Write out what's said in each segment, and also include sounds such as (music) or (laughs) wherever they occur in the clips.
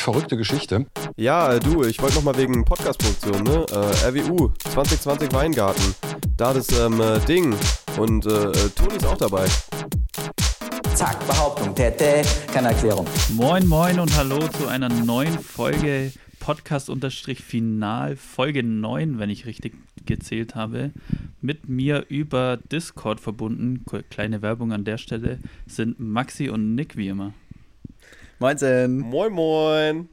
Verrückte Geschichte. Ja, du, ich wollte noch mal wegen Podcast-Produktion, ne? Äh, RWU 2020 Weingarten. Da das ähm, äh, Ding. Und äh, äh, Toni ist auch dabei. Zack, Behauptung, Tete, keine Erklärung. Moin, moin und hallo zu einer neuen Folge Podcast-Final, Folge 9, wenn ich richtig gezählt habe. Mit mir über Discord verbunden, kleine Werbung an der Stelle, sind Maxi und Nick wie immer. Moinsen. Moin, moin.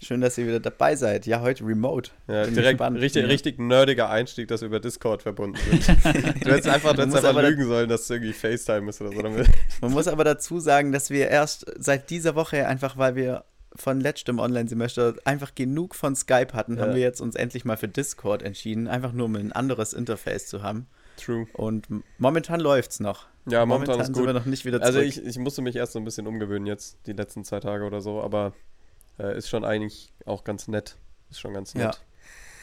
Schön, dass ihr wieder dabei seid. Ja, heute remote. Ja, direkt richtig, richtig nerdiger Einstieg, dass wir über Discord verbunden sind. (laughs) du hättest einfach, du hättest einfach lügen sollen, dass es irgendwie FaceTime ist oder so. Man muss aber dazu sagen, dass wir erst seit dieser Woche einfach, weil wir von letztem Online-Semester einfach genug von Skype hatten, ja. haben wir jetzt uns endlich mal für Discord entschieden, einfach nur um ein anderes Interface zu haben. True. Und momentan läuft es noch. Ja, momentan, momentan ist gut. sind wir noch nicht wieder also zurück. Also ich, ich musste mich erst so ein bisschen umgewöhnen jetzt, die letzten zwei Tage oder so, aber äh, ist schon eigentlich auch ganz nett. Ist schon ganz nett. Ja.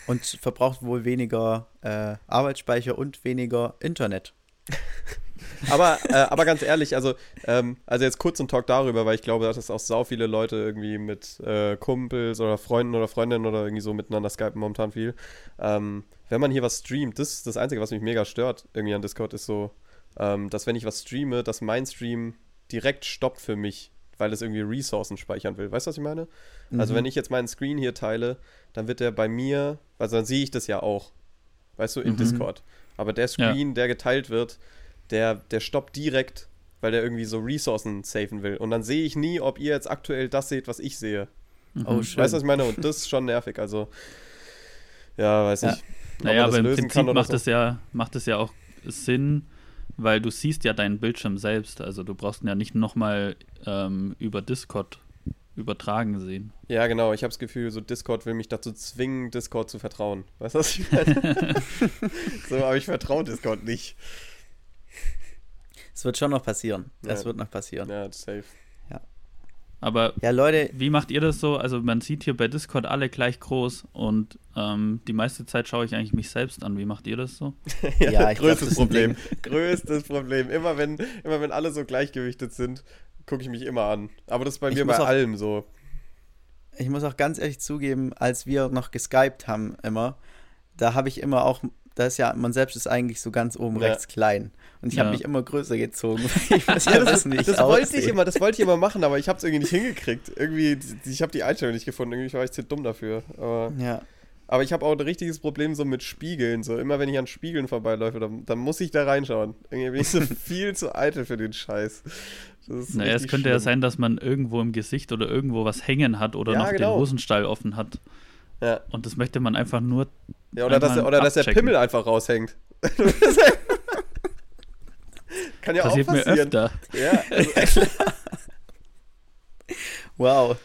Und verbraucht wohl weniger äh, Arbeitsspeicher und weniger Internet. (laughs) aber, äh, aber ganz ehrlich, also, ähm, also jetzt kurz ein Talk darüber, weil ich glaube, dass auch sau viele Leute irgendwie mit äh, Kumpels oder Freunden oder Freundinnen oder irgendwie so miteinander skypen momentan viel. Ähm, wenn man hier was streamt, das ist das Einzige, was mich mega stört irgendwie an Discord, ist so, ähm, dass wenn ich was streame, dass mein Stream direkt stoppt für mich, weil es irgendwie Ressourcen speichern will. Weißt du, was ich meine? Also mhm. Also wenn ich jetzt meinen Screen hier teile, dann wird der bei mir, also dann sehe ich das ja auch, weißt du, in mhm. Discord. Aber der Screen, ja. der geteilt wird, der, der stoppt direkt, weil der irgendwie so Ressourcen safen will. Und dann sehe ich nie, ob ihr jetzt aktuell das seht, was ich sehe. Mhm. Oh, schön. Weißt du, was ich meine? Und das ist schon nervig. Also, ja, weiß ja. ich. Naja, aber im Prinzip macht, so. es ja, macht es ja auch Sinn, weil du siehst ja deinen Bildschirm selbst. Also du brauchst ihn ja nicht nochmal ähm, über Discord übertragen sehen. Ja, genau. Ich habe das Gefühl, so Discord will mich dazu zwingen, Discord zu vertrauen. Weißt du, was ich (laughs) meine? (laughs) so, aber ich vertraue Discord nicht. Es wird schon noch passieren. Es ja. wird noch passieren. Ja, safe. Ja. Aber ja, Leute, wie macht ihr das so? Also man sieht hier bei Discord alle gleich groß und ähm, die meiste Zeit schaue ich eigentlich mich selbst an. Wie macht ihr das so? (laughs) ja, ja größtes glaub, Problem. (laughs) größtes Problem. Immer wenn, immer wenn alle so gleichgewichtet sind, gucke ich mich immer an. Aber das ist bei mir bei auch, allem so. Ich muss auch ganz ehrlich zugeben, als wir noch geskypt haben immer, da habe ich immer auch da ist ja, man selbst ist eigentlich so ganz oben ja. rechts klein. Und ich ja. habe mich immer größer gezogen. (laughs) ich (laughs) weiß ja, das, nicht das wollte ich immer, das wollte ich immer machen, aber ich habe es irgendwie nicht hingekriegt. Irgendwie, ich habe die Einstellung nicht gefunden. Irgendwie war ich zu dumm dafür. Aber, ja. aber ich habe auch ein richtiges Problem so mit Spiegeln. So immer wenn ich an Spiegeln vorbeiläufe, dann, dann muss ich da reinschauen. Irgendwie bin ich so (laughs) viel zu eitel für den Scheiß. Naja, es könnte schlimm. ja sein, dass man irgendwo im Gesicht oder irgendwo was hängen hat oder ja, noch genau. den Hosenstall offen hat. Ja. Und das möchte man einfach nur. Ja, oder, dass, der, oder dass der Pimmel einfach raushängt. (laughs) Kann ja Passiert auch passieren. mir öfter. Ja, also, (laughs) wow.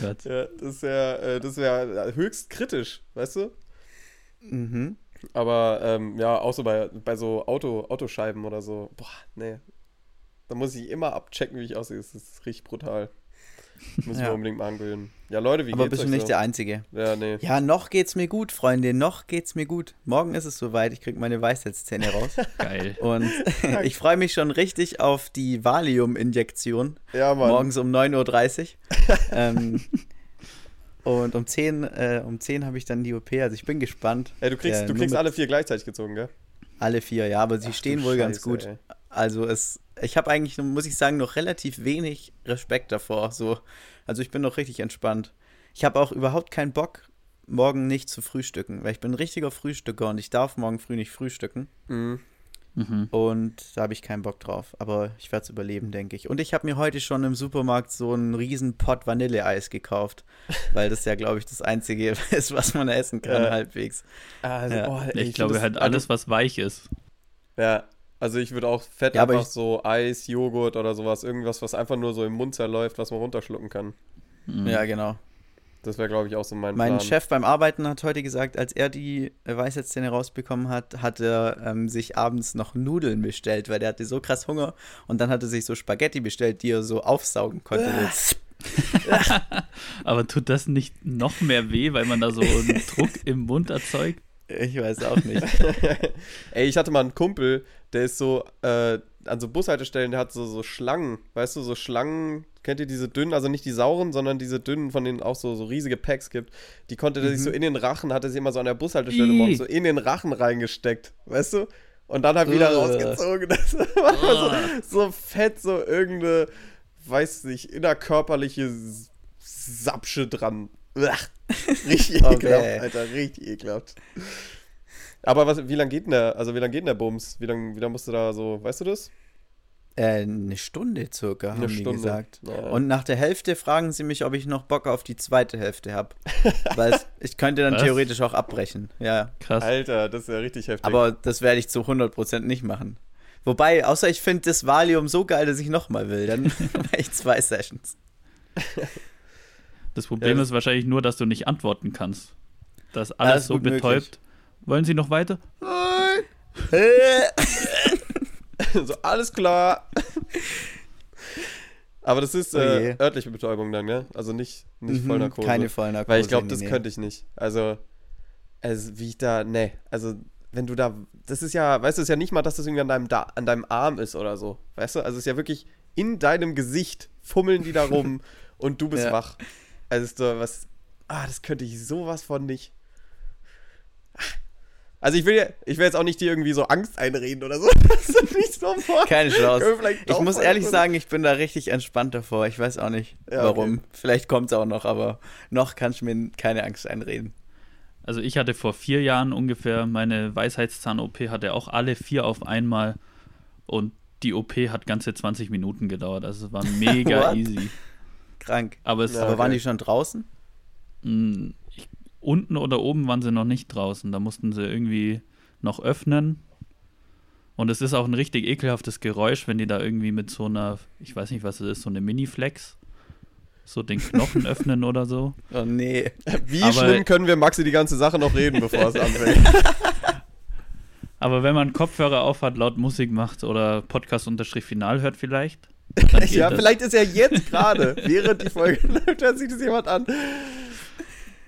Gott. Ja, das wäre äh, wär höchst kritisch, weißt du? Mhm. Aber ähm, ja, auch so bei, bei so Auto, Autoscheiben oder so. Boah, nee. Da muss ich immer abchecken, wie ich aussehe. Das ist richtig brutal. Müssen ja. wir unbedingt mal angewöhnen. Ja, Leute, wie Aber geht's bist du nicht so? der Einzige. Ja, nee. Ja, noch geht's mir gut, Freunde. Noch geht's mir gut. Morgen ist es soweit. Ich krieg meine Weisheitszähne raus. (laughs) Geil. Und (laughs) ich freue mich schon richtig auf die Valium-Injektion. Ja, Mann. Morgens um 9.30 Uhr. ähm, und um 10, äh, um 10 habe ich dann die OP. Also ich bin gespannt. Ja, du kriegst, äh, du kriegst alle vier gleichzeitig gezogen, gell? Alle vier, ja. Aber sie Ach, stehen wohl Scheiße, ganz gut. Ey. Also es, ich habe eigentlich, muss ich sagen, noch relativ wenig Respekt davor. So, also ich bin noch richtig entspannt. Ich habe auch überhaupt keinen Bock, morgen nicht zu frühstücken, weil ich bin ein richtiger Frühstücker und ich darf morgen früh nicht frühstücken. Mhm. Mhm. Und da habe ich keinen Bock drauf. Aber ich werde es überleben, denke ich. Und ich habe mir heute schon im Supermarkt so einen riesen Pot Vanilleeis gekauft, (laughs) weil das ja, glaube ich, das Einzige (laughs) ist, was man essen kann, äh, halbwegs. Also, ja. oh, ich, ich glaube halt alles, was weich ist. Ja, also ich würde auch fett ja, einfach so Eis, Joghurt oder sowas, irgendwas, was einfach nur so im Mund zerläuft, was man runterschlucken kann. Mhm. Ja, genau. Das wäre, glaube ich, auch so mein Mein Plan. Chef beim Arbeiten hat heute gesagt, als er die Weisheitszähne rausbekommen hat, hat er ähm, sich abends noch Nudeln bestellt, weil der hatte so krass Hunger. Und dann hat er sich so Spaghetti bestellt, die er so aufsaugen konnte. (laughs) Aber tut das nicht noch mehr weh, weil man da so einen (laughs) Druck im Mund erzeugt? Ich weiß auch nicht. (laughs) Ey, ich hatte mal einen Kumpel, der ist so, äh, an so Bushaltestellen, der hat so, so Schlangen, weißt du, so Schlangen, kennt ihr diese dünnen, also nicht die sauren, sondern diese dünnen, von denen auch so, so riesige Packs gibt. Die konnte er sich so mhm. in den Rachen, hat er sich immer so an der Bushaltestelle morgens so in den Rachen reingesteckt, weißt du? Und dann halt wieder uh. rausgezogen. (laughs) Das war uh. so, so fett, so irgendeine, weiß nicht, innerkörperliche Sapsche dran. (laughs) Richtig okay. ekelhaft, Alter, richtig ekelhaft. Aber was, wie lange geht denn der, also wie lange geht denn der Bums? Wie lange wie lang musst du da so, weißt du das? Äh, eine Stunde circa, haben eine die Stunde. gesagt. Ja. Und nach der Hälfte fragen sie mich, ob ich noch Bock auf die zweite Hälfte habe. (laughs) Weil ich könnte dann Was? theoretisch auch abbrechen. Ja. Krass. Alter, das ist ja richtig heftig. Aber das werde ich zu 100% nicht machen. Wobei, außer ich finde das Valium so geil, dass ich nochmal will, dann (laughs) mache ich zwei Sessions. Das Problem ja, ist wahrscheinlich nur, dass du nicht antworten kannst. Dass alles, alles so betäubt. Möglich. Wollen Sie noch weiter? (laughs) so, alles klar. Aber das ist äh, oh örtliche Betäubung dann, ne? Also nicht, nicht mhm, Vollnarkose. Keine Vollnarkose. Weil ich glaube, das nee. könnte ich nicht. Also, also, wie ich da, ne, also, wenn du da, das ist ja, weißt du, ist ja nicht mal, dass das irgendwie an deinem, da an deinem Arm ist oder so. Weißt du? Also, es ist ja wirklich in deinem Gesicht fummeln die da rum (laughs) und du bist ja. wach. Also, ist so was, ah, das könnte ich sowas von nicht. Also ich will, ich will jetzt auch nicht dir irgendwie so Angst einreden oder so. (laughs) Das ist nicht so vor. Keine Chance. Ich muss ehrlich sagen, ich bin da richtig entspannt davor. Ich weiß auch nicht, ja, warum. Okay. Vielleicht kommt es auch noch, aber noch kann ich mir keine Angst einreden. Also ich hatte vor vier Jahren ungefähr meine Weisheitszahn-OP, hatte auch alle vier auf einmal und die OP hat ganze 20 Minuten gedauert. Also es war (laughs) mega easy. Krank. Aber, es, ja, aber waren die schon draußen? Hm, unten oder oben waren sie noch nicht draußen. Da mussten sie irgendwie noch öffnen. Und es ist auch ein richtig ekelhaftes Geräusch, wenn die da irgendwie mit so einer, ich weiß nicht, was es ist, so eine Mini-Flex, so den Knochen (laughs) öffnen oder so. Oh nee. Wie Aber schlimm können wir Maxi die ganze Sache noch reden, bevor es anfängt? (laughs) Aber wenn man Kopfhörer aufhat, laut Musik macht oder Podcast-Final hört vielleicht. (laughs) ja, das. vielleicht ist ja jetzt gerade, während die Folge (laughs) läuft, hört sich das jemand an.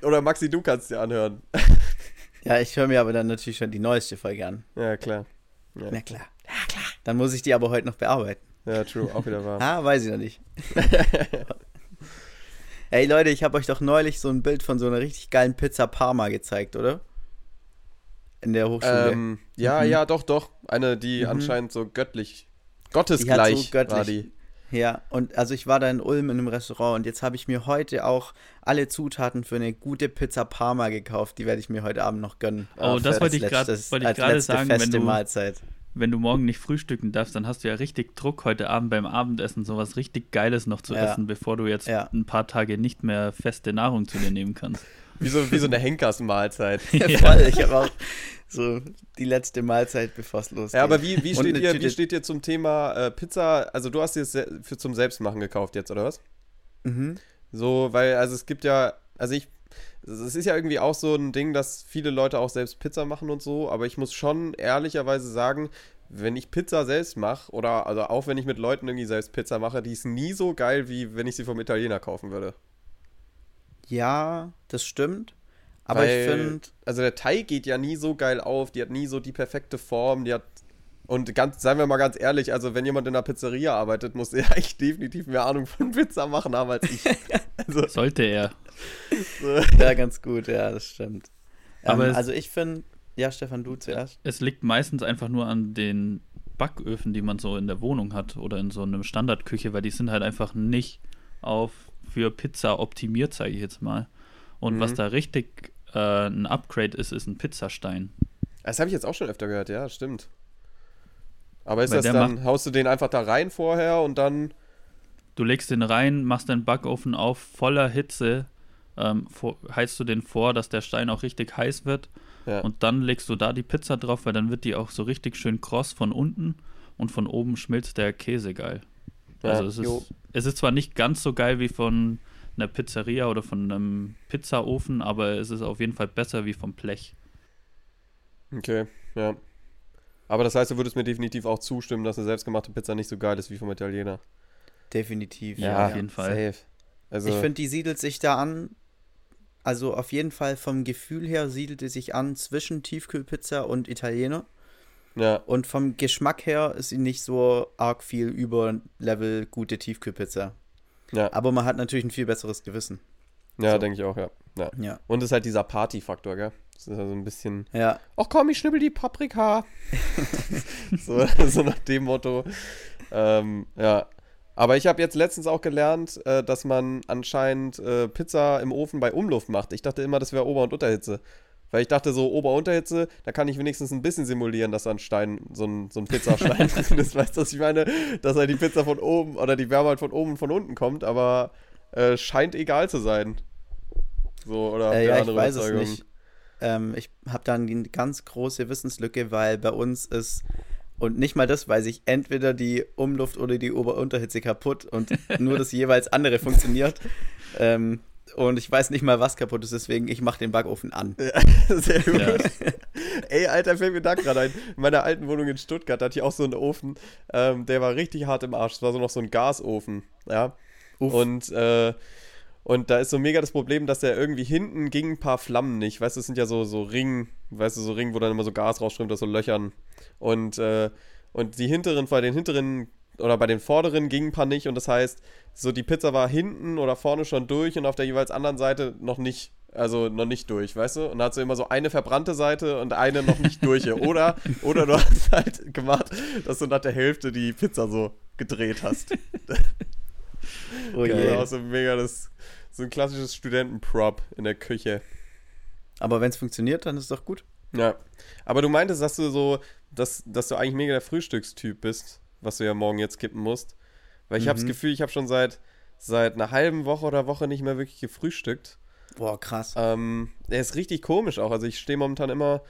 Oder Maxi, du kannst dir anhören. (laughs) Ja, ich höre mir aber dann natürlich schon die neueste Folge an. Ja, klar. Ja. Na klar. Ja, klar. Dann muss ich die aber heute noch bearbeiten. Ja, true, auch wieder wahr. ah, weiß ich noch nicht. Ey Leute, ich habe euch doch neulich so ein Bild von so einer richtig geilen Pizza Parma gezeigt, oder? In der Hochschule. Ähm, ja, mhm. ja, doch, doch. Eine, die mhm. anscheinend so göttlich, gottesgleich so göttlich, war die. Ja, und also ich war da in Ulm in einem Restaurant und jetzt habe ich mir heute auch alle Zutaten für eine gute Pizza Parma gekauft. Die werde ich mir heute Abend noch gönnen. Oh, das wollte ich gerade sagen, wenn du, Mahlzeit. wenn du morgen nicht frühstücken darfst, dann hast du ja richtig Druck heute Abend beim Abendessen sowas richtig Geiles noch zu ja. essen, bevor du jetzt ja. ein paar Tage nicht mehr feste Nahrung zu dir nehmen kannst. Wie so, wie so eine (laughs) Henkersmahlzeit. ja, (laughs) voll. Ich habe auch so die letzte Mahlzeit, bevor es losgeht. Ja, aber wie, wie, steht, ihr, wie steht ihr zum Thema äh, Pizza? Also, du hast dir es für zum Selbstmachen gekauft jetzt, oder was? Mhm. So, weil, also es gibt ja, also ich, es ist ja irgendwie auch so ein Ding, dass viele Leute auch selbst Pizza machen und so, aber ich muss schon ehrlicherweise sagen, wenn ich Pizza selbst mache, oder also auch wenn ich mit Leuten irgendwie selbst Pizza mache, die ist nie so geil, wie wenn ich sie vom Italiener kaufen würde. Ja, das stimmt. Aber Weil, ich finde. Also der Teig geht ja nie so geil auf, die hat nie so die perfekte Form, die hat. Und ganz, seien wir mal ganz ehrlich, also wenn jemand in einer Pizzeria arbeitet, muss er (laughs) eigentlich definitiv mehr Ahnung von Pizza machen haben als ich. (laughs) Also, Sollte er. So. (laughs) Ja, ganz gut, ja, das stimmt. Aber ähm, also ich finde, ja, Stefan, du zuerst. Es liegt meistens einfach nur an den Backöfen, die man so in der Wohnung hat oder in so einer Standardküche, weil die sind halt einfach nicht auf für Pizza optimiert, sage ich jetzt mal. Und mhm. was da richtig äh, ein Upgrade ist, ist ein Pizzastein. Das habe ich jetzt auch schon öfter gehört, ja, stimmt. Aber ist Weil das dann, haust du den einfach da rein vorher und dann. Du legst den rein, machst den Backofen auf, voller Hitze, ähm, vor, heizt du den vor, dass der Stein auch richtig heiß wird. Ja. Und dann legst du da die Pizza drauf, weil dann wird die auch so richtig schön kross von unten und von oben schmilzt der Käse geil. Ja, also es ist, es ist zwar nicht ganz so geil wie von einer Pizzeria oder von einem Pizzaofen, aber es ist auf jeden Fall besser wie vom Blech. Okay, ja. Aber das heißt, du würdest mir definitiv auch zustimmen, dass eine selbstgemachte Pizza nicht so geil ist wie vom Italiener. Definitiv, ja. ja auf jeden Fall. Safe. Also, ich finde, die siedelt sich da an. Also auf jeden Fall vom Gefühl her siedelt sie sich an zwischen Tiefkühlpizza und Italiener. Ja. Und vom Geschmack her ist sie nicht so arg viel über Level gute Tiefkühlpizza. Ja. Aber man hat natürlich ein viel besseres Gewissen. Ja, so. denke ich auch, ja. ja. ja. Und es ist halt dieser Party-Faktor, gell? Das ist also ein bisschen. Ja. Ach komm, ich schnibbel die Paprika. (laughs) so, (laughs) so, nach dem Motto. Ähm, ja. Aber ich habe jetzt letztens auch gelernt, äh, dass man anscheinend äh, Pizza im Ofen bei Umluft macht. Ich dachte immer, das wäre Ober- und Unterhitze. Weil ich dachte, so Ober-Unterhitze, da kann ich wenigstens ein bisschen simulieren, dass da ein Stein, so ein, so ein Pizzastein (laughs) ist. Weißt du, was ich meine? Dass halt die Pizza von oben oder die Wärme halt von oben und von unten kommt, aber äh, scheint egal zu sein. So, oder äh, ja, ich weiß es nicht. Ähm, ich habe da eine ganz große Wissenslücke, weil bei uns ist und nicht mal das weiß ich, entweder die Umluft oder die Ober-Unterhitze kaputt und nur das (laughs) jeweils andere funktioniert. Ähm, und ich weiß nicht mal, was kaputt ist, deswegen ich mache den Backofen an. Ja, (laughs) sehr gut. Ja. (laughs) Ey, Alter, fällt mir da gerade ein. In meiner alten Wohnung in Stuttgart hatte ich auch so einen Ofen, ähm, der war richtig hart im Arsch. Das war so noch so ein Gasofen, ja. Uff. Und äh, und da ist so mega das Problem, dass der irgendwie hinten ging ein paar Flammen nicht. Weißt du, das sind ja so, so Ringen, weißt du, so Ringen, wo dann immer so Gas rausströmt aus so Löchern. Und, äh, und die hinteren, bei den hinteren oder bei den vorderen gingen ein paar nicht. Und das heißt, so die Pizza war hinten oder vorne schon durch und auf der jeweils anderen Seite noch nicht. Also noch nicht durch, weißt du? Und da hast du immer so eine verbrannte Seite und eine noch nicht durch. oder, (laughs) oder du hast halt gemacht, dass du nach der Hälfte die Pizza so gedreht hast. (laughs) oh je. Yeah. so mega das, so ein klassisches Studentenprop in der Küche. Aber wenn es funktioniert, dann ist es doch gut. Ja. Aber du meintest, dass du so, dass, dass du eigentlich mega der Frühstückstyp bist, was du ja morgen jetzt kippen musst. Weil ich mhm. habe das Gefühl, ich habe schon seit, seit einer halben Woche oder Woche nicht mehr wirklich gefrühstückt. Boah, krass. Ähm, der ist richtig komisch auch. Also ich stehe momentan immer,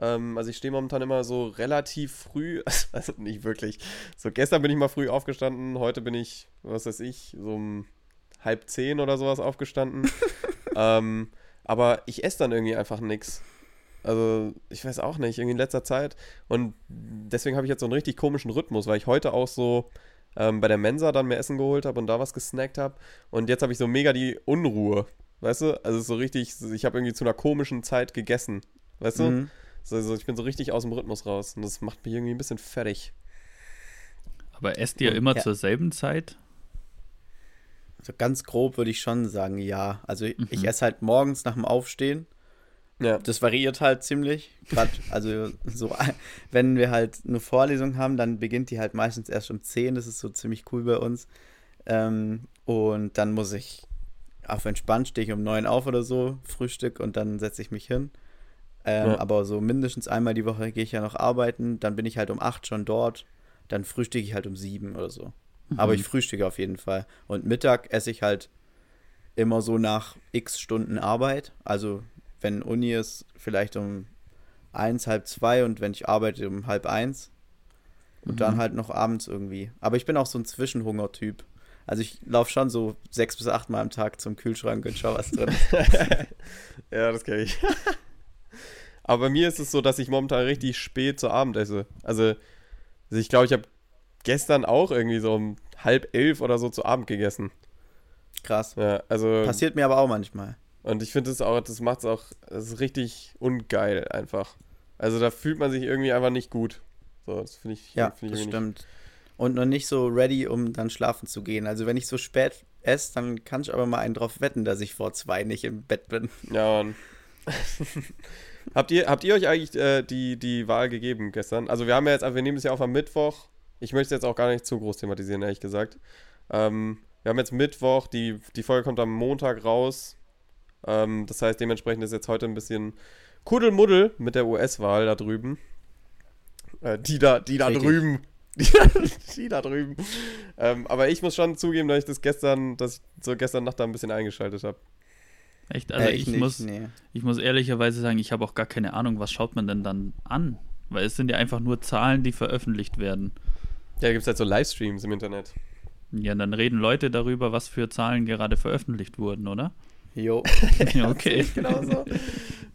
ähm, also ich stehe momentan immer so relativ früh, (laughs) also nicht wirklich. So gestern bin ich mal früh aufgestanden, heute bin ich, was weiß ich, so um halb zehn oder sowas aufgestanden. (laughs) ähm, aber ich esse dann irgendwie einfach nichts. Also, ich weiß auch nicht, irgendwie in letzter Zeit. Und deswegen habe ich jetzt so einen richtig komischen Rhythmus, weil ich heute auch so ähm, bei der Mensa dann mehr Essen geholt habe und da was gesnackt habe. Und jetzt habe ich so mega die Unruhe. Weißt du? Also so richtig, ich habe irgendwie zu einer komischen Zeit gegessen. Weißt du? Mhm. Also ich bin so richtig aus dem Rhythmus raus. Und das macht mich irgendwie ein bisschen fertig. Aber esst ihr immer ja. zur selben Zeit? Also ganz grob würde ich schon sagen, ja. Also mhm. ich esse halt morgens nach dem Aufstehen. Ja. Das variiert halt ziemlich. Grad, also so, (laughs) wenn wir halt eine Vorlesung haben, dann beginnt die halt meistens erst um 10. Das ist so ziemlich cool bei uns. Ähm, und dann muss ich auf entspannt stehe ich um 9 auf oder so, Frühstück und dann setze ich mich hin. Ähm, ja. Aber so mindestens einmal die Woche gehe ich ja noch arbeiten, dann bin ich halt um 8 schon dort, dann frühstücke ich halt um 7 oder so. Mhm. Aber ich frühstücke auf jeden Fall. Und Mittag esse ich halt immer so nach x Stunden Arbeit. Also wenn Uni ist, vielleicht um eins, halb zwei und wenn ich arbeite um halb eins. Und mhm. dann halt noch abends irgendwie. Aber ich bin auch so ein Zwischenhunger-Typ. Also ich laufe schon so sechs bis acht Mal am Tag zum Kühlschrank und schau, was drin ist. (laughs) ja, das kenne ich. (laughs) Aber bei mir ist es so, dass ich momentan richtig spät zu Abend esse. Also, also ich glaube, ich habe gestern auch irgendwie so um halb elf oder so zu Abend gegessen. Krass. Ja, also. Passiert mir aber auch manchmal. Und ich finde es auch, das macht es auch, das ist richtig ungeil einfach. Also da fühlt man sich irgendwie einfach nicht gut. So, das finde ich. Ja, find ich das stimmt. Und noch nicht so ready, um dann schlafen zu gehen. Also wenn ich so spät esse, dann kann ich aber mal einen drauf wetten, dass ich vor zwei nicht im Bett bin. Ja, Mann. (laughs) habt, ihr, habt ihr euch eigentlich äh, die, die Wahl gegeben gestern? Also wir haben ja jetzt, wir nehmen es ja auf am Mittwoch ich möchte jetzt auch gar nicht zu groß thematisieren, ehrlich gesagt. Ähm, wir haben jetzt Mittwoch, die, die Folge kommt am Montag raus. Ähm, das heißt, dementsprechend ist jetzt heute ein bisschen Kuddelmuddel mit der US-Wahl da drüben. Äh, die da, die da drüben. (laughs) Die, die da drüben. Ähm, aber ich muss schon zugeben, dass ich das gestern, dass ich so gestern Nacht da ein bisschen eingeschaltet habe. Echt? Also äh, ich, ich nicht, muss, nee. ich muss ehrlicherweise sagen, ich habe auch gar keine Ahnung, was schaut man denn dann an? Weil es sind ja einfach nur Zahlen, die veröffentlicht werden. Ja, da gibt es halt so Livestreams im Internet. Ja, dann reden Leute darüber, was für Zahlen gerade veröffentlicht wurden, oder? Jo. (laughs) ja, (laughs) okay. genau so.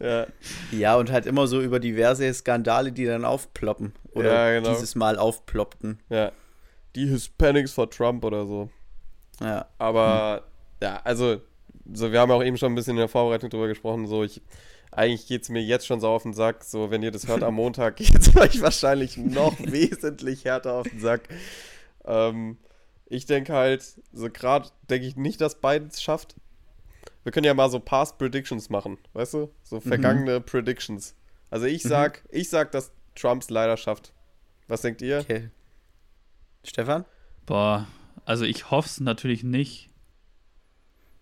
(laughs) ja. ja, und halt immer so über diverse Skandale, die dann aufploppen. Oder ja, genau. dieses Mal aufploppten. Ja. Die Hispanics for Trump oder so. Ja. Aber, hm. ja, also, so, wir haben auch eben schon ein bisschen in der Vorbereitung drüber gesprochen, so, ich, eigentlich geht es mir jetzt schon so auf den Sack, so, wenn ihr das hört am Montag, geht es euch wahrscheinlich noch wesentlich härter auf den Sack. Ähm, ich denke halt, so gerade denke ich nicht, dass Biden es schafft. Wir können ja mal so Past Predictions machen, weißt du? So mhm. vergangene mhm. Predictions. Also ich mhm. sag, mhm. ich sag, dass Trumps leider schafft. Was denkt ihr? Okay. Stefan? Boah, also ich hoffe es natürlich nicht.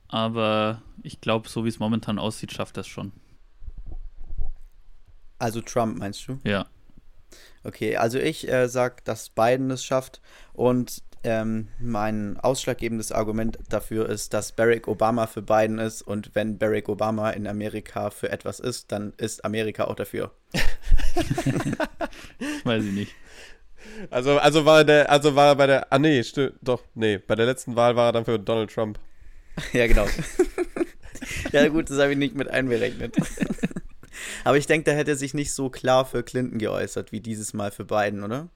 Aber ich glaube, so wie es momentan aussieht, schafft er es schon. Also Trump meinst du? Ja. Okay, also ich äh, sag, dass Biden es schafft und ähm, mein ausschlaggebendes Argument dafür ist, dass Barack Obama für Biden ist und wenn Barack Obama in Amerika für etwas ist, dann ist Amerika auch dafür. (laughs) Weiß ich nicht. Also, also war der, also war er bei der, ah nee, stimmt, doch, nee, bei der letzten Wahl war er dann für Donald Trump. (laughs) ja, genau. ja, gut, das habe ich nicht mit einberechnet. (laughs) Aber ich denke, da hätte er sich nicht so klar für Clinton geäußert wie dieses Mal für Biden, oder?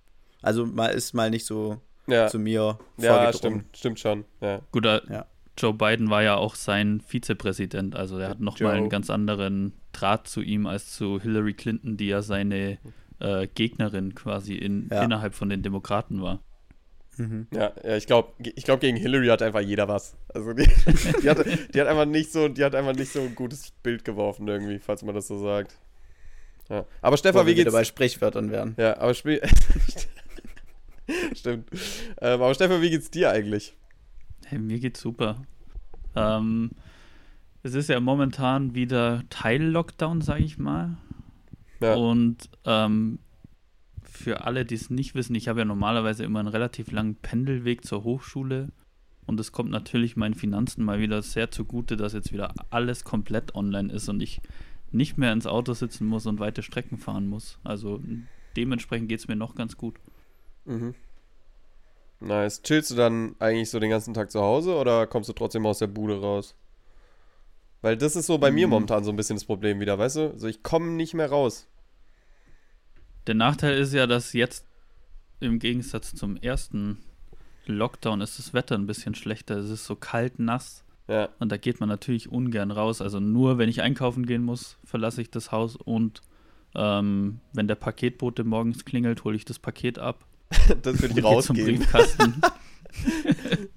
Also mal ist mal nicht so ja. zu mir Ja, stimmt, stimmt schon. Ja. Gut, ja. Joe Biden war ja auch sein Vizepräsident, also er hat nochmal einen ganz anderen Draht zu ihm als zu Hillary Clinton, die ja seine äh, Gegnerin quasi in, ja. innerhalb von den Demokraten war. Mhm. Ja, ja, ich glaube, ich glaub, gegen Hillary hat einfach jeder was. Also die, (laughs) die, hat, die, hat, einfach nicht so, die hat einfach nicht so ein gutes Bild geworfen irgendwie, falls man das so sagt. Ja. Aber Stefan, wie geht's? bei Sprichwörtern werden. Ja, aber Spiel. (laughs) (laughs) Stimmt. Ähm, aber Stefan, wie geht's dir eigentlich? Hey, mir geht's super. Ähm, es ist ja momentan wieder Teil-Lockdown, sage ich mal. Ja. Und ähm, für alle, die es nicht wissen, ich habe ja normalerweise immer einen relativ langen Pendelweg zur Hochschule. Und es kommt natürlich meinen Finanzen mal wieder sehr zugute, dass jetzt wieder alles komplett online ist und ich nicht mehr ins Auto sitzen muss und weite Strecken fahren muss. Also dementsprechend geht es mir noch ganz gut. Mhm. Nice. Chillst du dann eigentlich so den ganzen Tag zu Hause oder kommst du trotzdem aus der Bude raus? Weil das ist so bei mhm. mir momentan so ein bisschen das Problem wieder, weißt du? Also ich komme nicht mehr raus. Der Nachteil ist ja, dass jetzt im Gegensatz zum ersten Lockdown ist das Wetter ein bisschen schlechter. Es ist so kalt, nass. Ja. Und da geht man natürlich ungern raus. Also nur wenn ich einkaufen gehen muss, verlasse ich das Haus und ähm, wenn der Paketbote morgens klingelt, hole ich das Paket ab. Das würde ich rausgehen. Zum Briefkasten. (laughs)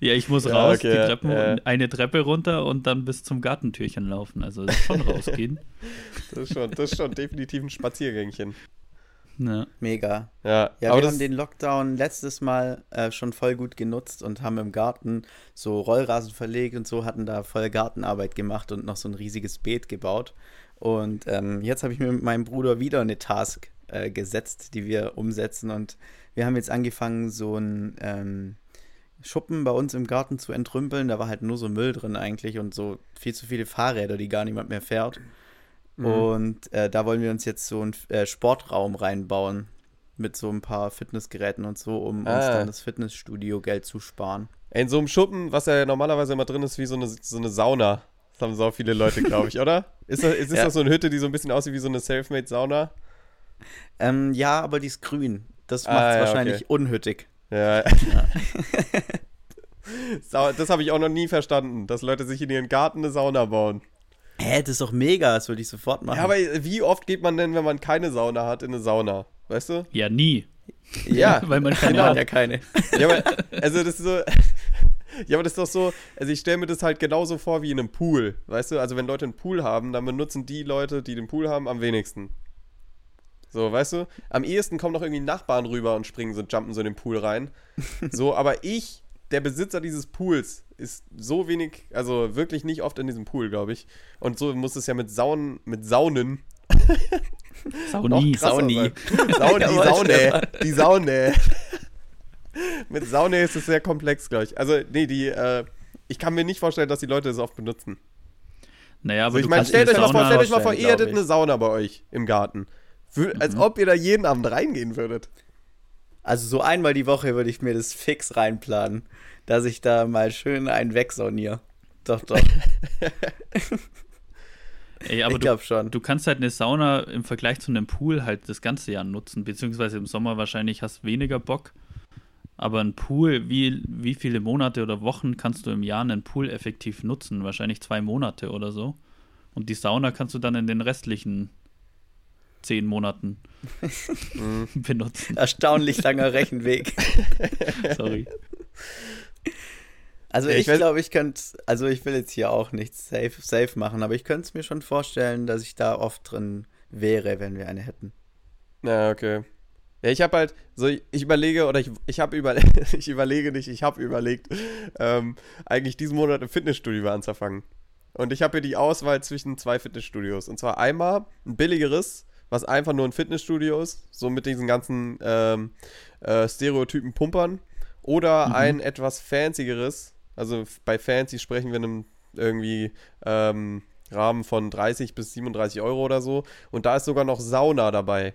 ja, ich muss ja, raus, okay, die Treppen, ja. eine Treppe runter und dann bis zum Gartentürchen laufen. Also schon (laughs) rausgehen. das, ist schon, das ist schon definitiv ein Spaziergängchen. Ja. Mega. Ja, ja wir haben den Lockdown letztes Mal äh, schon voll gut genutzt und haben im Garten so Rollrasen verlegt und so, hatten da voll Gartenarbeit gemacht und noch so ein riesiges Beet gebaut. Und ähm, jetzt habe ich mir mit meinem Bruder wieder eine Task äh, gesetzt, die wir umsetzen. Und wir haben jetzt angefangen, so ein ähm, Schuppen bei uns im Garten zu entrümpeln. Da war halt nur so Müll drin eigentlich und so viel zu viele Fahrräder, die gar niemand mehr fährt. Mhm. Und äh, da wollen wir uns jetzt so einen äh, Sportraum reinbauen mit so ein paar Fitnessgeräten und so, um ah. uns dann das Fitnessstudio Geld zu sparen. In so einem Schuppen, was ja normalerweise immer drin ist, wie so eine, so eine Sauna. Das haben so viele Leute, glaube ich, (laughs) oder? Ist das, ist, ist ja. das so eine Hütte, die so ein bisschen aussieht wie so eine Selfmade-Sauna? Ähm, ja, aber die ist grün. Das macht es ah, ja, wahrscheinlich okay. unhüttig. Ja. ja. (laughs) das habe ich auch noch nie verstanden, dass Leute sich in ihren Garten eine Sauna bauen. Hä, das ist doch mega, das würde ich sofort machen. Ja, aber wie oft geht man denn, wenn man keine Sauna hat, in eine Sauna? Weißt du? Ja, nie. Ja, (laughs) weil man keine genau. hat ja keine. (laughs) Ja, aber, also das ist so. Ja, aber das ist doch so, also ich stelle mir das halt genauso vor wie in einem Pool, weißt du? Also wenn Leute einen Pool haben, dann benutzen die Leute, die den Pool haben, am wenigsten. So, weißt du? Am ehesten kommen noch irgendwie Nachbarn rüber und springen so, jumpen so in den Pool rein. (laughs) So, aber ich, der Besitzer dieses Pools, ist so wenig, also wirklich nicht oft in diesem Pool, glaube ich. Und so muss es ja mit Saunen, mit Saunen. (laughs) Sauni, Sauni. (laughs) Sauni, die Saune. Die Saune. mit Saune ist es sehr komplex, glaube ich. Also, nee, die, äh, ich kann mir nicht vorstellen, dass die Leute das oft benutzen. Naja, aber also, ich meine, stellt euch mal vor, stellt euch mal vor, ihr hättet eine Sauna bei euch im Garten. Als mhm. ob ihr da jeden Abend reingehen würdet. Also so einmal die Woche würde ich mir das fix reinplanen, dass ich da mal schön einen wegsauniere. Doch, doch. (laughs) Ey, aber ich glaube schon. Du kannst halt eine Sauna im Vergleich zu einem Pool halt das ganze Jahr nutzen, beziehungsweise im Sommer wahrscheinlich hast du weniger Bock. Aber ein Pool, wie, wie viele Monate oder Wochen kannst du im Jahr einen Pool effektiv nutzen? Wahrscheinlich zwei Monate oder so. Und die Sauna kannst du dann in den restlichen zehn Monaten (laughs) benutzen. Erstaunlich langer Rechenweg. (laughs) Sorry. Also ich, ich glaube, ich könnte, also ich will jetzt hier auch nichts safe, safe machen, aber ich könnte es mir schon vorstellen, dass ich da oft drin wäre, wenn wir eine hätten. Ja, okay. Ja, ich habe halt, so ich überlege, oder ich, ich habe über, (laughs) ich überlege nicht, ich habe überlegt, ähm, eigentlich diesen Monat im Fitnessstudio anzufangen. Und ich habe hier die Auswahl zwischen zwei Fitnessstudios. Und zwar einmal ein billigeres, was einfach nur ein Fitnessstudio ist, so mit diesen ganzen ähm, äh, Stereotypen Pumpern. Oder mhm. ein etwas fancyeres, also bei fancy sprechen wir in einem irgendwie ähm, Rahmen von 30 bis 37 Euro oder so. Und da ist sogar noch Sauna dabei.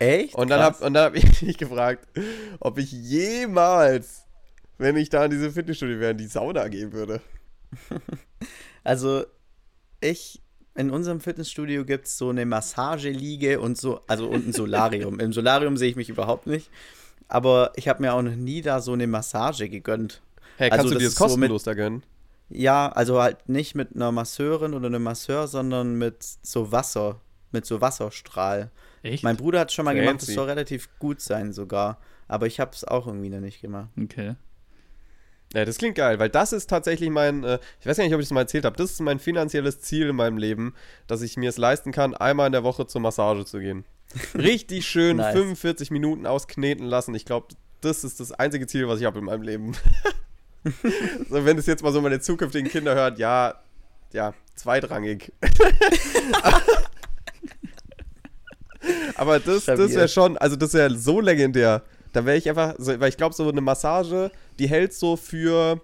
Echt? Und dann habe hab ich (laughs) mich gefragt, ob ich jemals, wenn ich da in diese Fitnessstudio wäre, in die Sauna gehen würde. (laughs) Also, ich, in unserem Fitnessstudio gibt es so eine Massageliege und so, also und ein Solarium. Im Solarium sehe ich mich überhaupt nicht. Aber ich habe mir auch noch nie da so eine Massage gegönnt. Hey, kannst also, du dir das kostenlos so mit, da gönnen? Ja, also halt nicht mit einer Masseurin oder einem Masseur, sondern mit so Wasser, mit so Wasserstrahl. Echt? Mein Bruder hat es schon mal Fancy. gemacht, das soll relativ gut sein sogar. Aber ich habe es auch irgendwie noch nicht gemacht. Okay. Ja, das klingt geil, weil das ist tatsächlich mein, äh, ich weiß gar nicht, ob ich es mal erzählt habe, das ist mein finanzielles Ziel in meinem Leben, dass ich mir es leisten kann, einmal in der Woche zur Massage zu gehen. (laughs) Richtig schön nice. 45 Minuten auskneten lassen. Ich glaube, das ist das einzige Ziel, was ich habe in meinem Leben. (laughs) so, wenn es jetzt mal so meine zukünftigen Kinder hört, ja, ja, zweitrangig. (laughs) Aber das, das wäre schon, also das wäre so legendär. Da wäre ich einfach, so, weil ich glaube, so eine Massage, die hält so für,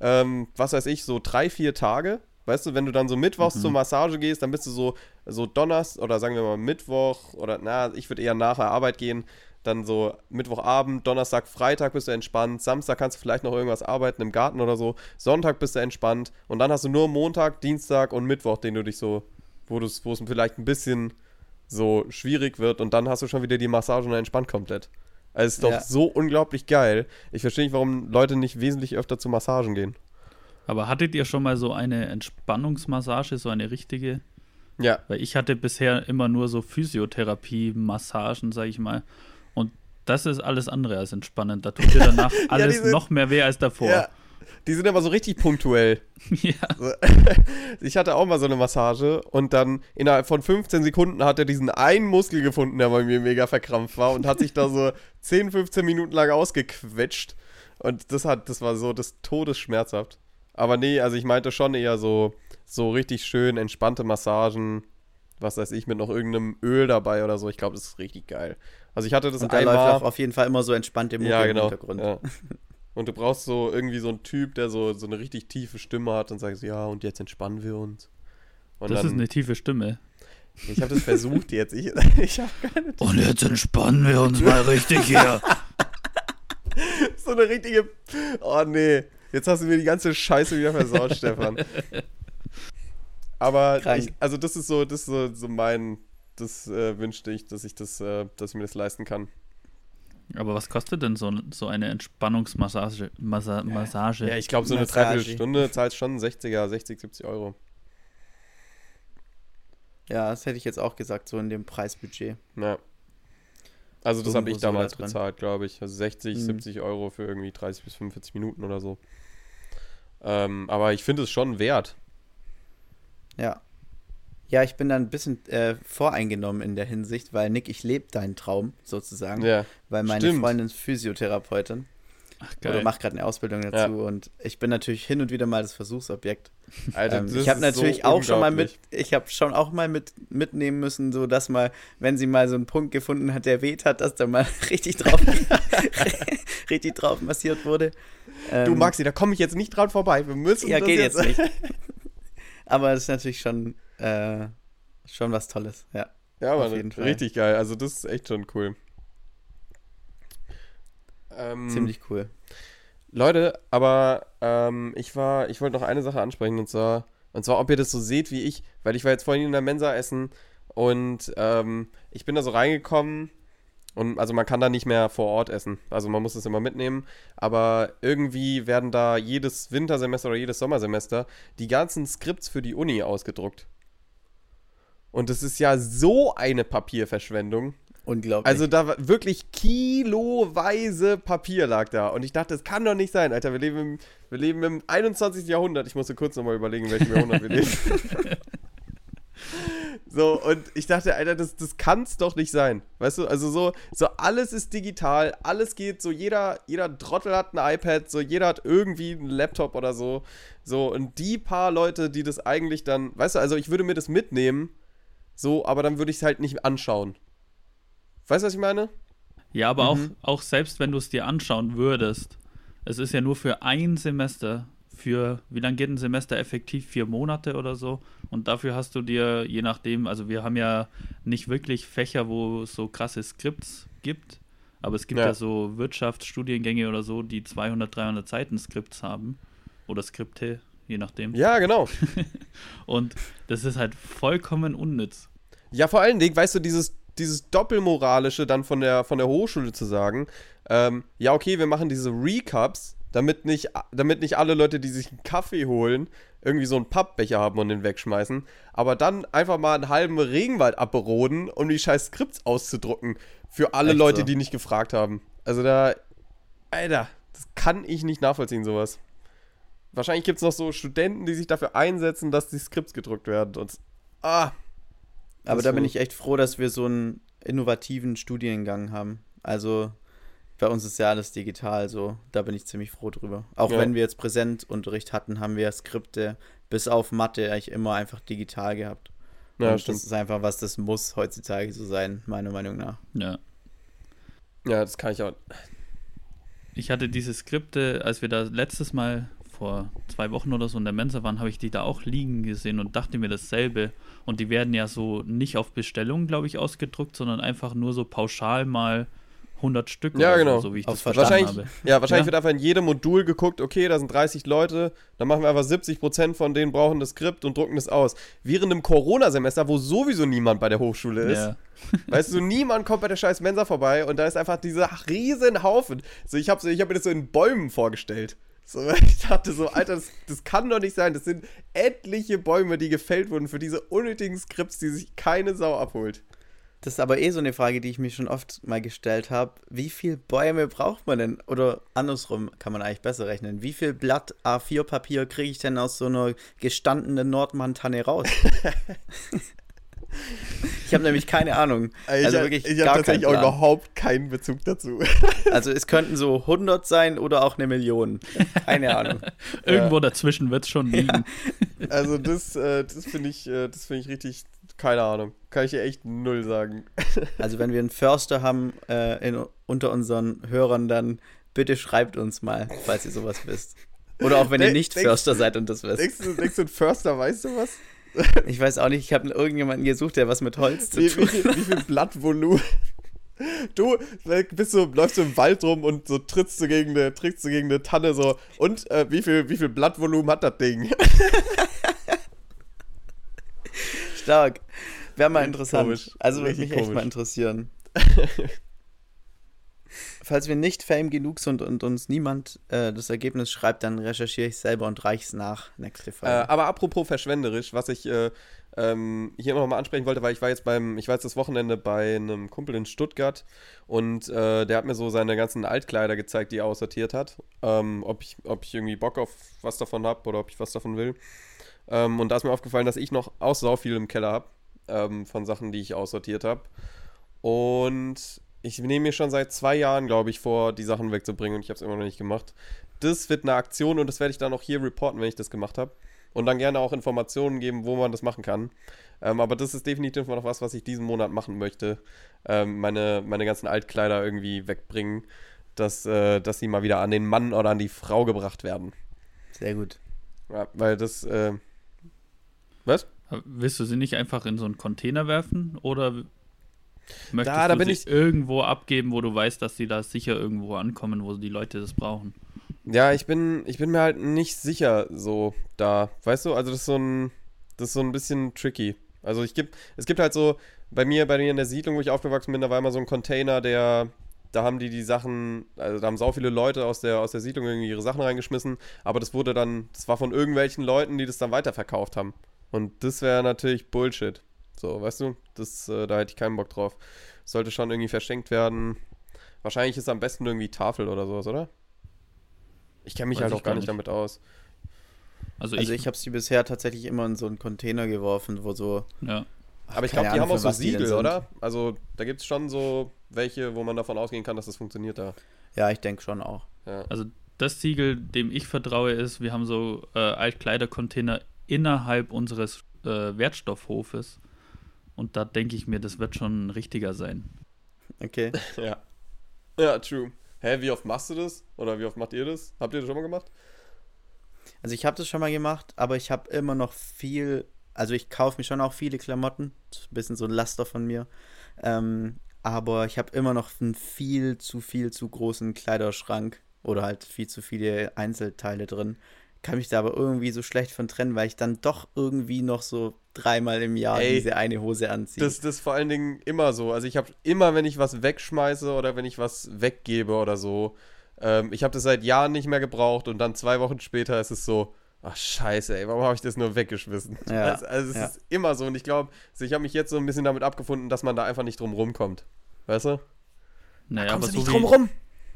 ähm, was weiß ich, so drei, vier Tage. Weißt du, wenn du dann so mittwochs mhm. zur Massage gehst, dann bist du so, so Donners oder sagen wir mal Mittwoch oder na, ich würde eher nach der Arbeit gehen. Dann so Mittwochabend, Donnerstag, Freitag bist du entspannt, Samstag kannst du vielleicht noch irgendwas arbeiten im Garten oder so, Sonntag bist du entspannt und dann hast du nur Montag, Dienstag und Mittwoch, den du dich so, wo es vielleicht ein bisschen so schwierig wird und dann hast du schon wieder die Massage und entspannt komplett. Also es ist doch ja. so unglaublich geil. Ich verstehe nicht, warum Leute nicht wesentlich öfter zu Massagen gehen. Aber hattet ihr schon mal so eine Entspannungsmassage, so eine richtige? Ja. Weil ich hatte bisher immer nur so Physiotherapie-Massagen, sag ich mal. Und das ist alles andere als entspannend. Da tut dir (laughs) danach alles ja, noch mehr weh als davor. Ja. Die sind aber so richtig punktuell. (laughs) Ja. (laughs) Ich hatte auch mal so eine Massage und dann innerhalb von 15 Sekunden hat er diesen einen Muskel gefunden, der bei mir mega verkrampft war und hat sich da so (laughs) 10, 15 Minuten lang ausgequetscht. Und das hat, das war so des Todes schmerzhaft. Aber nee, also ich meinte schon eher so, so richtig schön entspannte Massagen, was weiß ich, mit noch irgendeinem Öl dabei oder so. Ich glaube, das ist richtig geil. Also ich hatte das und da einmal. läuft auch auf jeden Fall immer so entspannte Mucke ja, genau, im Hintergrund. Ja. Und du brauchst so irgendwie so einen Typ, der so, so eine richtig tiefe Stimme hat und sagt so, ja, und jetzt entspannen wir uns. Und das dann, ist eine tiefe Stimme. Ich habe das versucht jetzt. Ich, (laughs) ich habe keine Und jetzt entspannen wir uns mal richtig hier. (laughs) so eine richtige. Oh nee. Jetzt hast du mir die ganze Scheiße wieder versaut, Stefan. Aber ich, also das ist so, das ist so, so mein, das äh, wünschte ich, dass ich das, äh, dass ich mir das leisten kann. Aber was kostet denn so, so eine Entspannungsmassage? Massa, Massage? Ja, ich glaube, so eine Dreiviertelstunde zahlt schon 60er, 60, 70 Euro. Ja, das hätte ich jetzt auch gesagt, so in dem Preisbudget. Ja. Also das habe ich damals bezahlt, glaube ich. Also 60, mhm. 70 Euro für irgendwie 30 bis 45 Minuten oder so. Ähm, aber ich finde es schon wert. Ja. Ja, ich bin dann ein bisschen äh, voreingenommen in der Hinsicht, weil Nick, ich lebe deinen Traum sozusagen. Ja, weil meine stimmt. Freundin ist Physiotherapeutin. Ach, geil. Oder macht gerade eine Ausbildung dazu ja. und ich bin natürlich hin und wieder mal das Versuchsobjekt. Alter, ähm, ich habe natürlich so auch schon mal mit, ich habe schon auch mal mit mitnehmen müssen, so dass mal, wenn sie mal so einen Punkt gefunden hat, der weht hat, dass da mal (laughs) richtig drauf, (laughs) richtig drauf massiert wurde. Ähm, du Maxi, da komme ich jetzt nicht dran vorbei. Wir müssen ja, das geht jetzt, jetzt nicht. (laughs) Aber es ist natürlich schon äh, schon was Tolles, ja. Ja, aber richtig geil. Also das ist echt schon cool. Ähm, Ziemlich cool. Leute, aber ähm, ich war, ich wollte noch eine Sache ansprechen und zwar, und zwar, ob ihr das so seht wie ich, weil ich war jetzt vorhin in der Mensa essen und ähm, ich bin da so reingekommen Und also man kann da nicht mehr vor Ort essen. Also man muss es immer mitnehmen. Aber irgendwie werden da jedes Wintersemester oder jedes Sommersemester die ganzen Skripts für die Uni ausgedruckt. Und das ist ja so eine Papierverschwendung. Unglaublich. Also da war wirklich kiloweise Papier lag da. Und ich dachte, das kann doch nicht sein, Alter. Wir leben im, wir leben im 21. Jahrhundert. Ich musste kurz nochmal überlegen, in welchem Jahrhundert wir leben. (laughs) So, und ich dachte, Alter, das, das es doch nicht sein. Weißt du, also so, so alles ist digital, alles geht, so jeder, jeder Trottel hat ein iPad, so jeder hat irgendwie einen Laptop oder so. So, und die paar Leute, die das eigentlich dann, weißt du, also ich würde mir das mitnehmen, so, aber dann würde ich es halt nicht anschauen. Weißt du, was ich meine? Ja, aber mhm. auch, auch selbst wenn du es dir anschauen würdest, es ist ja nur für ein Semester für, wie lange geht ein Semester effektiv? Vier Monate oder so. Und dafür hast du dir, je nachdem, also wir haben ja nicht wirklich Fächer, wo es so krasse Skripts gibt, aber es gibt ja, ja so Wirtschaftsstudiengänge oder so, die 200, 300 Seiten Skripts haben. Oder Skripte, je nachdem. Ja, genau. (laughs) und das ist halt vollkommen unnütz. Ja, vor allen Dingen, weißt du, dieses, dieses Doppelmoralische dann von der, von der Hochschule zu sagen, ähm, ja, okay, wir machen diese Recaps, damit nicht, damit nicht alle Leute, die sich einen Kaffee holen, irgendwie so einen Pappbecher haben und den wegschmeißen, aber dann einfach mal einen halben Regenwald abberoden, um die scheiß Skripts auszudrucken. Für alle Echt Leute, so? die nicht gefragt haben. Also da, Alter, das kann ich nicht nachvollziehen, sowas. Wahrscheinlich gibt es noch so Studenten, die sich dafür einsetzen, dass die Skripts gedruckt werden. Und, ah. Aber da bin ich echt froh, dass wir so einen innovativen Studiengang haben. Also bei uns ist ja alles digital, so da bin ich ziemlich froh drüber. Auch ja. wenn wir jetzt Präsentunterricht hatten, haben wir Skripte bis auf Mathe eigentlich immer einfach digital gehabt. Ja, und das ist einfach was, das muss heutzutage so sein, meiner Meinung nach. Ja. Ja, das kann ich auch. Ich hatte diese Skripte, als wir da letztes Mal vor zwei Wochen oder so in der Mensa waren, habe ich die da auch liegen gesehen und dachte mir dasselbe. Und die werden ja so nicht auf Bestellung, glaube ich, ausgedruckt, sondern einfach nur so pauschal mal 100 Stück ja, genau. so, so wie ich das verstanden habe. Ja, wahrscheinlich ja. wird einfach in jedem Modul geguckt, okay, da sind 30 Leute, dann machen wir einfach 70% von denen brauchen das Skript und drucken das aus. Während im Corona-Semester, wo sowieso niemand bei der Hochschule ist, ja. (laughs) weißt du, niemand kommt bei der scheiß Mensa vorbei und da ist einfach dieser riesen Haufen. So, ich habe so, hab mir das so in Bäumen vorgestellt. So, (laughs) ich dachte so, Alter, das, das kann doch nicht sein. Das sind etliche Bäume, die gefällt wurden für diese unnötigen Skripts, die sich keine Sau abholt. Das ist aber eh so eine Frage, die ich mir schon oft mal gestellt habe. Wie viel Bäume braucht man denn? Oder andersrum kann man eigentlich besser rechnen. Wie viel Blatt A4-Papier kriege ich denn aus so einer gestandenen Nordmann-Tanne raus? (laughs) ich habe nämlich keine Ahnung. (laughs) Also ich, wirklich ich habe tatsächlich auch überhaupt keinen Bezug dazu. (laughs) also es könnten so 100 sein oder auch eine Million. Keine Ahnung. (laughs) Irgendwo ja. dazwischen wird es schon liegen. Ja. Also das, äh, das finde ich, äh, find ich richtig keine Ahnung. Kann ich dir echt null sagen. Also, wenn wir einen Förster haben äh, in, unter unseren Hörern, dann bitte schreibt uns mal, falls ihr sowas wisst. Oder auch wenn ihr nicht denkst, Förster seid und das wisst. Denkst du, denkst du, ein Förster, weißt du was? (laughs) Ich weiß auch nicht, ich habe irgendjemanden gesucht, der was mit Holz zu tun hat. Wie, wie, wie viel Blattvolumen? Du bist so, läufst du im Wald rum und so trittst du gegen eine, trittst du gegen eine Tanne so. Und äh, wie, viel, wie viel Blattvolumen hat das Ding? (laughs) Stark. Wäre mal interessant. Komisch. Also würde mich komisch. echt mal interessieren. (laughs) Falls wir nicht Fame genug sind und uns niemand äh, das Ergebnis schreibt, dann recherchiere ich selber und reiche es nach. Nächste. Äh, aber apropos verschwenderisch, was ich äh, ähm, hier noch mal ansprechen wollte, weil ich war jetzt beim, ich war jetzt das Wochenende bei einem Kumpel in Stuttgart und äh, der hat mir so seine ganzen Altkleider gezeigt, die er aussortiert hat. Ähm, ob, ich, ob ich irgendwie Bock auf was davon habe oder ob ich was davon will. Ähm, und da ist mir aufgefallen, dass ich noch auch so viel im Keller habe ähm, von Sachen, die ich aussortiert habe. Und ich nehme mir schon seit zwei Jahren, glaube ich, vor, die Sachen wegzubringen und ich habe es immer noch nicht gemacht. Das wird eine Aktion und das werde ich dann auch hier reporten, wenn ich das gemacht habe. Und dann gerne auch Informationen geben, wo man das machen kann. Ähm, aber das ist definitiv noch was, was ich diesen Monat machen möchte. Ähm, meine, meine ganzen Altkleider irgendwie wegbringen, dass, äh, dass sie mal wieder an den Mann oder an die Frau gebracht werden. Sehr gut. Ja, weil das, äh, was? Willst du sie nicht einfach in so einen Container werfen oder möchtest da, da du sie ich... irgendwo abgeben, wo du weißt, dass sie da sicher irgendwo ankommen, wo die Leute das brauchen? Ja, ich bin, ich bin mir halt nicht sicher so da. Weißt du, also das ist so ein, das ist so ein bisschen tricky. Also ich gibt, es gibt halt so, bei mir, bei mir in der Siedlung, wo ich aufgewachsen bin, da war immer so ein Container, der, da haben die die Sachen, also da haben so viele Leute aus der, aus der Siedlung irgendwie ihre Sachen reingeschmissen, aber das wurde dann, das war von irgendwelchen Leuten, die das dann weiterverkauft haben. Und das wäre natürlich Bullshit. So, weißt du, das, äh, da hätte ich keinen Bock drauf. Sollte schon irgendwie verschenkt werden. Wahrscheinlich ist es am besten irgendwie Tafel oder sowas, oder? Ich kenne mich Weiß halt auch gar nicht damit aus. Also, also ich, ich habe sie bisher tatsächlich immer in so einen Container geworfen, wo so. Ja. Aber ich glaube, die haben auch so Siegel, oder? Also da gibt es schon so welche, wo man davon ausgehen kann, dass das funktioniert da. Ja, ich denke schon auch. Ja. Also das Siegel, dem ich vertraue, ist, wir haben so äh, Altkleidercontainer innerhalb unseres äh, Wertstoffhofes. Und da denke ich mir, das wird schon richtiger sein. Okay. (laughs) ja. Ja, true. Hä, wie oft machst du das? Oder wie oft macht ihr das? Habt ihr das schon mal gemacht? Also ich habe das schon mal gemacht, aber ich habe immer noch viel, also ich kaufe mir schon auch viele Klamotten, ein bisschen so ein Laster von mir, ähm, aber ich habe immer noch einen viel zu viel zu großen Kleiderschrank oder halt viel zu viele Einzelteile drin. Kann mich da aber irgendwie so schlecht von trennen, weil ich dann doch irgendwie noch so dreimal im Jahr Ey, diese eine Hose anziehe. Das ist vor allen Dingen immer so. Also ich habe immer, wenn ich was wegschmeiße oder wenn ich was weggebe oder so, ähm, ich habe das seit Jahren nicht mehr gebraucht und dann zwei Wochen später ist es so, ach scheiße, ey, warum habe ich das nur weggeschmissen? Ja, (laughs) also, also es ja. ist immer so und ich glaube, also ich habe mich jetzt so ein bisschen damit abgefunden, dass man da einfach nicht drum rumkommt. Weißt du? Naja, aber so nicht drum rum.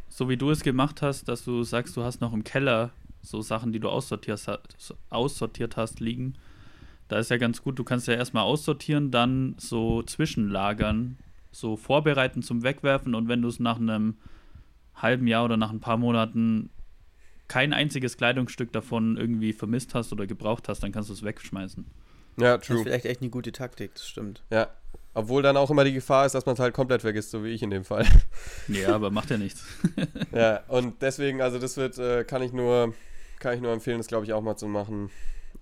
So wie du es gemacht hast, dass du sagst, du hast noch im Keller so Sachen, die du aussortiert, aussortiert hast, liegen. Da ist ja ganz gut, du kannst ja erstmal aussortieren, dann so zwischenlagern, so vorbereiten zum Wegwerfen und wenn du es nach einem halben Jahr oder nach ein paar Monaten kein einziges Kleidungsstück davon irgendwie vermisst hast oder gebraucht hast, dann kannst du es wegschmeißen. Ja, true. Das ist vielleicht echt eine gute Taktik, das stimmt. Ja. Obwohl dann auch immer die Gefahr ist, dass man es halt komplett vergisst, so wie ich in dem Fall. Ja, aber macht ja nichts. (laughs) ja, und deswegen, also das wird, äh, kann ich nur, kann ich nur empfehlen, das glaube ich auch mal zu machen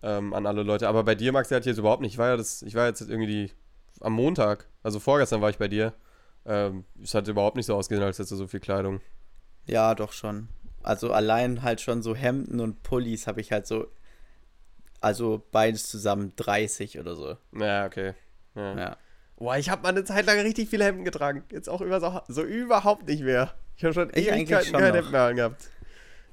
ähm, an alle Leute. Aber bei dir, Max, der hat jetzt überhaupt nicht. Ich war ja das, ich war jetzt irgendwie die, am Montag, also vorgestern war ich bei dir. Ähm, es hat überhaupt nicht so ausgesehen, als hättest du so viel Kleidung. Ja, doch schon. Also allein halt schon so Hemden und Pullis habe ich halt so, also beides zusammen 30 oder so. Ja, okay. Ja. ja. Boah, ich habe mal eine Zeit lang richtig viele Hemden getragen. Jetzt auch über so, so überhaupt nicht mehr. Ich habe schon Ewigkeiten kein Hemd mehr angehabt.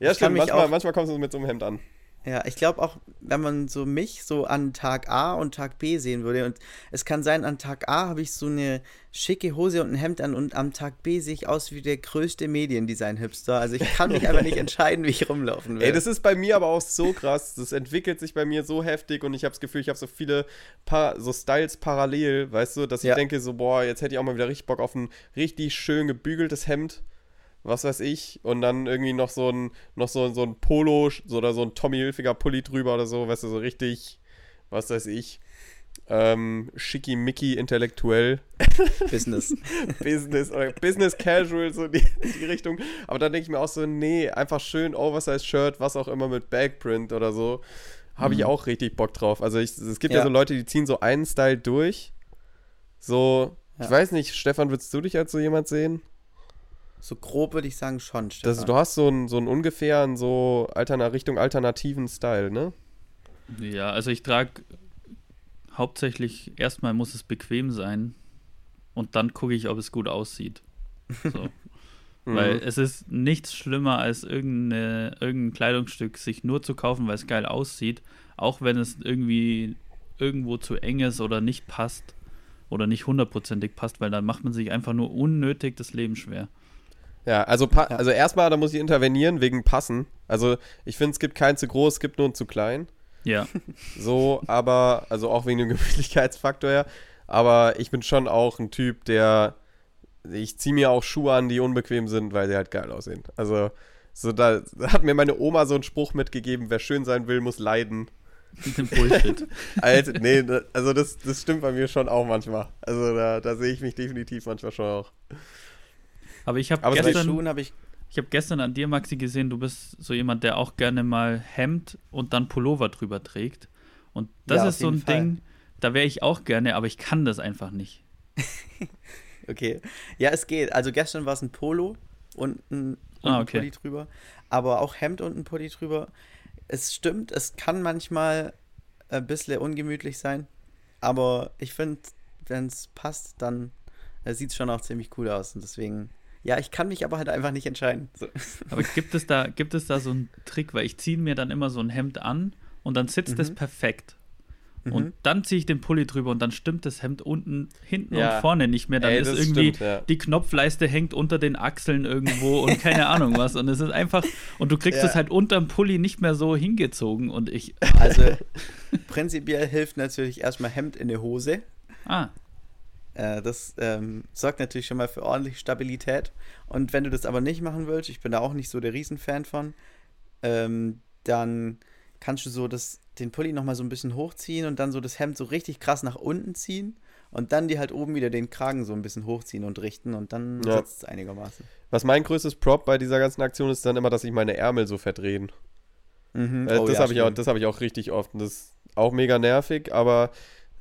Ja, ich stimmt. Manchmal, manchmal kommst du mit so einem Hemd an. Ja, ich glaube auch, wenn man so mich so an Tag A und Tag B sehen würde, und es kann sein, an Tag A habe ich so eine schicke Hose und ein Hemd an und am Tag B sehe ich aus wie der größte Mediendesign-Hipster. Also ich kann mich einfach nicht entscheiden, wie ich rumlaufen will. Ey, das ist bei mir aber auch so krass. Das entwickelt sich bei mir so heftig und ich habe das Gefühl, ich habe so viele pa so Styles parallel, weißt du, dass ich ja. denke so, boah, jetzt hätte ich auch mal wieder richtig Bock auf ein richtig schön gebügeltes Hemd was weiß ich, und dann irgendwie noch so ein, noch so, so ein Polo oder so ein Tommy Hilfiger Pulli drüber oder so, weißt du, so richtig, was weiß ich, ähm, schickimicki intellektuell. (laughs) Business. (laughs) Business oder Business Casual, so die, die Richtung. Aber dann denke ich mir auch so, nee, einfach schön Oversize Shirt, was auch immer mit Backprint oder so. Habe ich mhm. auch richtig Bock drauf. Also ich, es gibt ja. ja. so Leute, die ziehen so einen Style durch. So, ja. ich weiß nicht, Stefan, würdest du dich als so jemand sehen? So grob würde ich sagen schon. Das, du hast so einen so einen ungefähren so Altern Richtung alternativen Style, ne? Ja, also ich trage hauptsächlich erstmal muss es bequem sein und dann gucke ich, ob es gut aussieht. So. (laughs) mhm. Weil es ist nichts schlimmer als irgendeine, irgendein Kleidungsstück sich nur zu kaufen, weil es geil aussieht, auch wenn es irgendwie irgendwo zu eng ist oder nicht passt oder nicht hundertprozentig passt, weil dann macht man sich einfach nur unnötig das Leben schwer. Ja, also, ja. also erstmal, da muss ich intervenieren wegen Passen. Also ich finde, es gibt keinen zu groß, es gibt nur einen zu klein. Ja. (laughs) So, aber, also auch wegen dem (laughs) Gemütlichkeitsfaktor her. Aber ich bin schon auch ein Typ, der, ich ziehe mir auch Schuhe an, die unbequem sind, weil sie halt geil aussehen. Also, so da, da hat mir meine Oma so einen Spruch mitgegeben, wer schön sein will, muss leiden. (laughs) Bullshit. Alter, nee, also das, das stimmt bei mir schon auch manchmal. Also da, da sehe ich mich definitiv manchmal schon auch. Aber ich habe gestern, hab ich, ich habe gestern an dir, Maxi, gesehen, du bist so jemand, der auch gerne mal Hemd und dann Pullover drüber trägt. Und das ja, ist so ein Fall. Ding, da wäre ich auch gerne, aber ich kann das einfach nicht. (laughs) okay. Ja, es geht. Also gestern war es ein Polo und ein, und ah, okay. ein Pulli drüber. Aber auch Hemd und ein Pulli drüber. Es stimmt, es kann manchmal ein bisschen ungemütlich sein. aber ich finde, wenn es passt, dann äh, sieht es schon auch ziemlich cool aus. Und deswegen, ja, ich kann mich aber halt einfach nicht entscheiden. So. (laughs) Aber gibt es, da, gibt es da so einen Trick? Weil ich ziehe mir dann immer so ein Hemd an und dann sitzt es mhm. perfekt. Mhm. Und dann ziehe ich den Pulli drüber und dann stimmt das Hemd unten, hinten ja. und vorne nicht mehr. Dann Ey, ist irgendwie stimmt, ja. die Knopfleiste hängt unter den Achseln irgendwo und keine Ahnung was. Und es ist einfach, und du kriegst es halt unterm Pulli nicht mehr so hingezogen. Und ich. Also (laughs) prinzipiell hilft natürlich erstmal Hemd in der Hose. Ah. Äh, das ähm, sorgt natürlich schon mal für ordentliche Stabilität. Und wenn du das aber nicht machen willst, ich bin da auch nicht so der Riesenfan von, ähm, dann kannst du so das, den Pulli nochmal so ein bisschen hochziehen und dann so das Hemd so richtig krass nach unten ziehen und dann die halt oben wieder den Kragen so ein bisschen hochziehen und richten und dann ja. sitzt es einigermaßen. Was mein größtes Prop bei dieser ganzen Aktion ist dann immer, dass sich meine Ärmel so verdrehen. Mhm. Äh, oh, das ja, habe ich, auch, hab ich auch richtig oft und das ist auch mega nervig, aber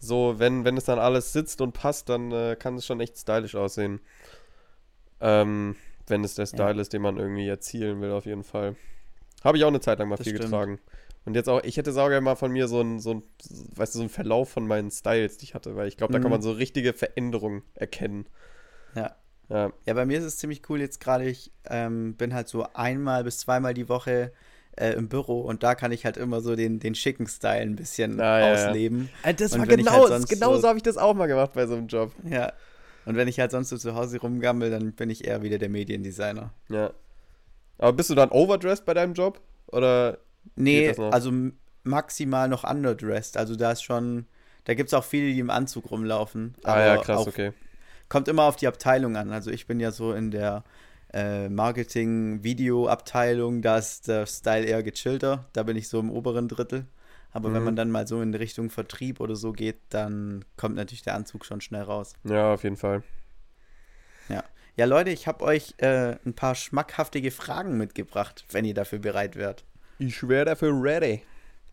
so, wenn, wenn es dann alles sitzt und passt, dann äh, kann es schon echt stylisch aussehen. Ähm, wenn es der Style ja. ist, den man irgendwie erzielen will, auf jeden Fall. Habe ich auch eine Zeit lang mal das viel stimmt. getragen. Und jetzt auch, ich hätte sauber mal von mir so ein, so ein, weißt du, so einen Verlauf von meinen Styles, die ich hatte, weil ich glaube, da mhm. kann man so richtige Veränderungen erkennen. Ja. ja. Ja, bei mir ist es ziemlich cool jetzt gerade, ich ähm, bin halt so einmal bis zweimal die Woche äh, im Büro und da kann ich halt immer so den, den schicken Style ein bisschen ah, ausleben. Ja, ja. Das war genau, halt genau so, so habe ich das auch mal gemacht bei so einem Job. Ja. Und wenn ich halt sonst so zu Hause rumgammel, dann bin ich eher wieder der Mediendesigner. Ja. Aber bist du dann overdressed bei deinem Job? Oder? Nee, also maximal noch underdressed. Also da ist schon, da gibt es auch viele, die im Anzug rumlaufen. ah ja, krass, okay. Kommt immer auf die Abteilung an. Also ich bin ja so in der äh, Marketing-Video-Abteilung, da ist der Style eher gechillter. Da bin ich so im oberen Drittel. Aber mhm. wenn man dann mal so in Richtung Vertrieb oder so geht, dann kommt natürlich der Anzug schon schnell raus. Ja, auf jeden Fall. Ja. Ja, Leute, ich habe euch äh, ein paar schmackhaftige Fragen mitgebracht, wenn ihr dafür bereit wärt. Ich wäre dafür ready.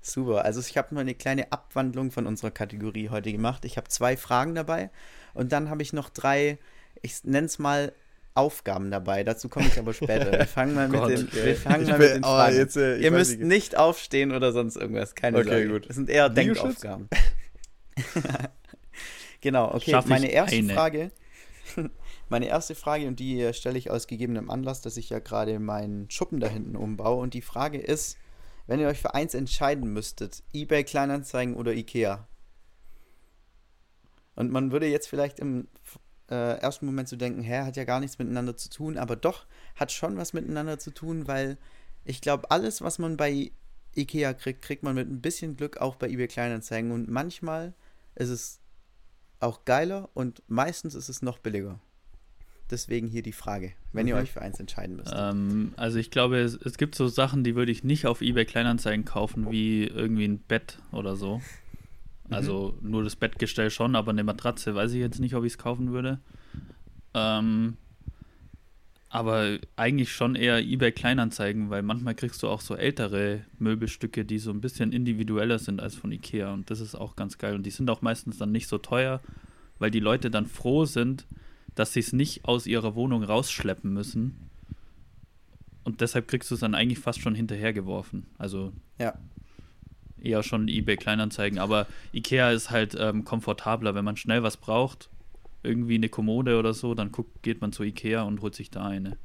Super. Also ich habe mal eine kleine Abwandlung von unserer Kategorie heute gemacht. Ich habe zwei Fragen dabei und dann habe ich noch drei, ich nenne es mal Aufgaben dabei. Dazu komme ich aber später. Wir fangen mal (laughs) mit den, wir fangen mal mit den Fragen. Oh, jetzt, äh, Ihr müsst nicht aufstehen oder sonst irgendwas. Keine okay, Sorge. Gut. Das sind eher Denkaufgaben. (laughs) genau, okay. Schaff meine erste eine. Frage. (laughs) Meine erste Frage, und die stelle ich aus gegebenem Anlass, dass ich ja gerade meinen Schuppen da hinten umbaue. Und die Frage ist, wenn ihr euch für eins entscheiden müsstet, eBay Kleinanzeigen oder Ikea? Und man würde jetzt vielleicht im äh, ersten Moment zu denken, hä, hat ja gar nichts miteinander zu tun, aber doch hat schon was miteinander zu tun, weil ich glaube, alles, was man bei Ikea kriegt, kriegt man mit ein bisschen Glück auch bei eBay Kleinanzeigen und manchmal ist es auch geiler und meistens ist es noch billiger. Deswegen hier die Frage, wenn mhm. ihr euch für eins entscheiden müsst. Ähm, also ich glaube, es, es, gibt so Sachen, die würde ich nicht auf eBay Kleinanzeigen kaufen, wie irgendwie ein Bett oder so. Mhm. Also mhm. nur das Bettgestell schon, aber eine Matratze weiß ich jetzt nicht, ob ich es kaufen würde. Ähm, aber eigentlich schon eher eBay Kleinanzeigen, weil manchmal kriegst du auch so ältere Möbelstücke, die so ein bisschen individueller sind als von Ikea und das ist auch ganz geil und die sind auch meistens dann nicht so teuer, weil die Leute dann froh sind, dass sie es nicht aus ihrer Wohnung rausschleppen müssen. Und deshalb kriegst du es dann eigentlich fast schon hinterhergeworfen. Also ja eher schon eBay Kleinanzeigen, aber Ikea ist halt ähm, komfortabler, wenn man schnell was braucht, irgendwie eine Kommode oder so, dann guckt, geht man zu Ikea und holt sich da eine.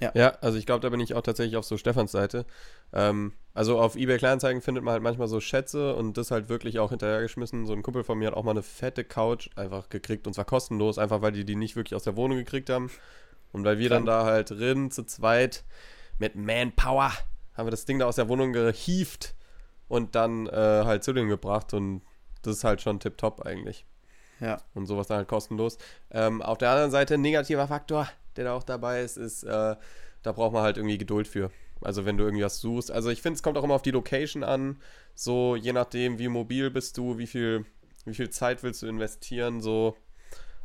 Ja, ja also ich glaube, da bin ich auch tatsächlich auf so Stefans Seite. Ähm, also auf eBay Kleinanzeigen findet man halt manchmal so Schätze und das halt wirklich auch hinterhergeschmissen. So ein Kumpel von mir hat auch mal eine fette Couch einfach gekriegt und zwar kostenlos, einfach weil die die nicht wirklich aus der Wohnung gekriegt haben. Und weil wir Krank. dann da halt drin zu zweit mit Manpower haben wir das Ding da aus der Wohnung gehieft und dann äh, halt zu denen gebracht und das ist halt schon tipptopp eigentlich. Ja. Und sowas dann halt kostenlos. Ähm, auf der anderen Seite, negativer Faktor, der da auch dabei ist, ist, äh, da braucht man halt irgendwie Geduld für. Also wenn du irgendwie was suchst. Also ich finde, es kommt auch immer auf die Location an. So, je nachdem, wie mobil bist du, wie viel, wie viel Zeit willst du investieren, so.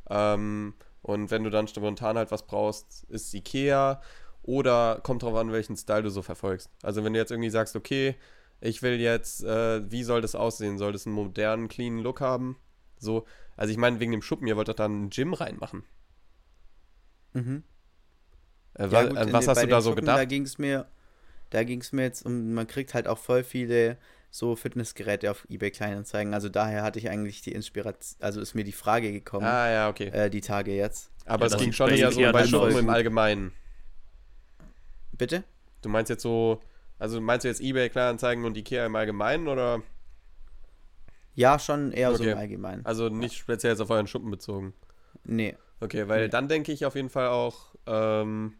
Ähm, und wenn du dann spontan halt was brauchst, ist Ikea. Oder kommt drauf an, welchen Style du so verfolgst. Also wenn du jetzt irgendwie sagst, okay, ich will jetzt, äh, wie soll das aussehen? Soll das einen modernen, cleanen Look haben? So, also ich meine, wegen dem Schuppen, ihr wollt doch da ein Gym reinmachen. Mhm. Äh, ja, gut, äh, was hast du da so Schuppen, gedacht? Da ging es mir, da ging es mir jetzt um, man kriegt halt auch voll viele so Fitnessgeräte auf eBay Kleinanzeigen. Also daher hatte ich eigentlich die Inspiration, also ist mir die Frage gekommen. Ah, ja, okay. Äh, die Tage jetzt. Aber ja, es ging schon eher so bei Schuppen im Allgemeinen. Bitte? Du meinst jetzt so, also meinst du jetzt eBay Kleinanzeigen und Ikea im Allgemeinen oder? Ja, schon eher okay. so im Allgemeinen. Also nicht ja. speziell jetzt auf euren Schuppen bezogen. Nee. Okay, weil nee. dann denke ich auf jeden Fall auch, ähm,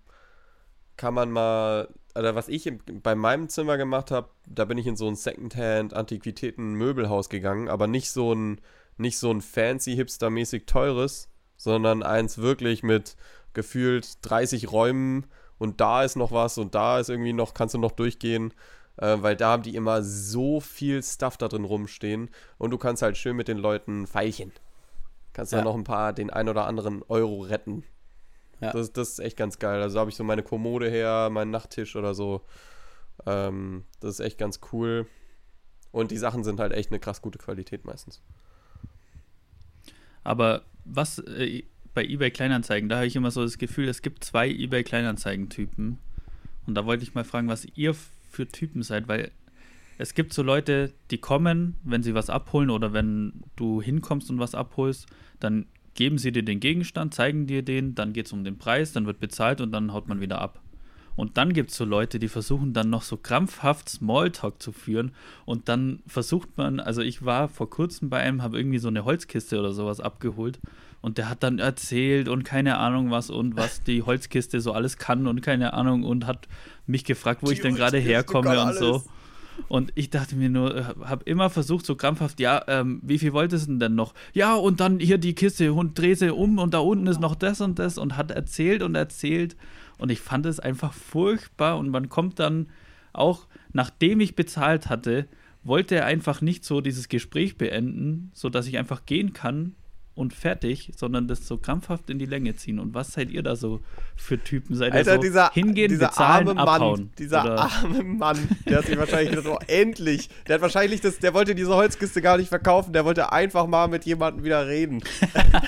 kann man mal, oder was ich bei meinem Zimmer gemacht habe, da bin ich in so ein Secondhand Antiquitäten Möbelhaus gegangen, aber nicht so ein nicht so ein fancy hipstermäßig teures, sondern eins wirklich mit gefühlt 30 Räumen und da ist noch was und da ist irgendwie noch kannst du noch durchgehen, äh, weil da haben die immer so viel Stuff da drin rumstehen und du kannst halt schön mit den Leuten feilchen. Kannst ja. da noch ein paar den ein oder anderen Euro retten. Ja. Das, das ist echt ganz geil. Also habe ich so meine Kommode her, meinen Nachttisch oder so. Ähm, das ist echt ganz cool. Und die Sachen sind halt echt eine krass gute Qualität meistens. Aber was äh, bei eBay Kleinanzeigen, da habe ich immer so das Gefühl, es gibt zwei eBay Kleinanzeigen-Typen. Und da wollte ich mal fragen, was ihr für Typen seid, weil es gibt so Leute, die kommen, wenn sie was abholen oder wenn du hinkommst und was abholst, dann geben sie dir den Gegenstand, zeigen dir den, dann geht es um den Preis, dann wird bezahlt und dann haut man wieder ab. Und dann gibt es so Leute, die versuchen dann noch so krampfhaft Smalltalk zu führen. Und dann versucht man, also ich war vor kurzem bei einem, habe irgendwie so eine Holzkiste oder sowas abgeholt. Und der hat dann erzählt und keine Ahnung was und was die Holzkiste so alles kann und keine Ahnung und hat mich gefragt, wo die ich denn gerade herkomme und so. Und ich dachte mir nur, äh, habe immer versucht, so krampfhaft, ja, ähm, wie viel wolltest du denn noch? Ja, und dann hier die Kiste und dreh sie um und da unten ist noch das und das und hat erzählt und erzählt. Und ich fand es einfach furchtbar und man kommt dann auch, nachdem ich bezahlt hatte, wollte er einfach nicht so dieses Gespräch beenden, sodass ich einfach gehen kann und fertig, sondern das so krampfhaft in die Länge ziehen. Und was seid ihr da so für Typen? Seid Alter, ihr so dieser, hingehen, dieser bezahlen, arme abhauen? Mann, dieser oder? arme Mann, der hat sich wahrscheinlich gedacht, oh, endlich. Der hat wahrscheinlich das, der wollte diese Holzkiste gar nicht verkaufen, der wollte einfach mal mit jemandem wieder reden.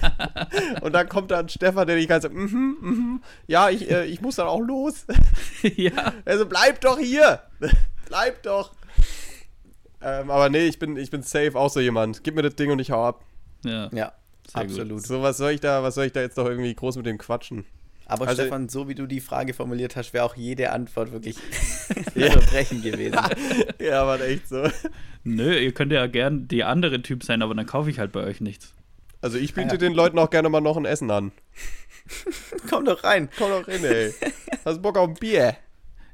(laughs) und dann kommt dann Stefan, der nicht ganz so, mhm, mhm, ja, ich, äh, ich muss dann auch los. (laughs) ja. Also bleib doch hier. bleib doch. Ähm, aber nee, ich bin, ich bin safe auch so jemand. Gib mir das Ding und ich hau ab. Ja. Ja. Sehr Absolut. Gut. So, was soll ich da, was soll ich da jetzt noch irgendwie groß mit dem quatschen? Aber also, Stefan, so wie du die Frage formuliert hast, wäre auch jede Antwort wirklich (laughs) unterbrechen gewesen. (laughs) ja, war echt so. Nö, ihr könnt ja gern die andere Typ sein, aber dann kaufe ich halt bei euch nichts. Also ich biete ja. den Leuten auch gerne mal noch ein Essen an. (laughs) Komm doch rein. Komm doch rein, ey. Hast Bock auf ein Bier?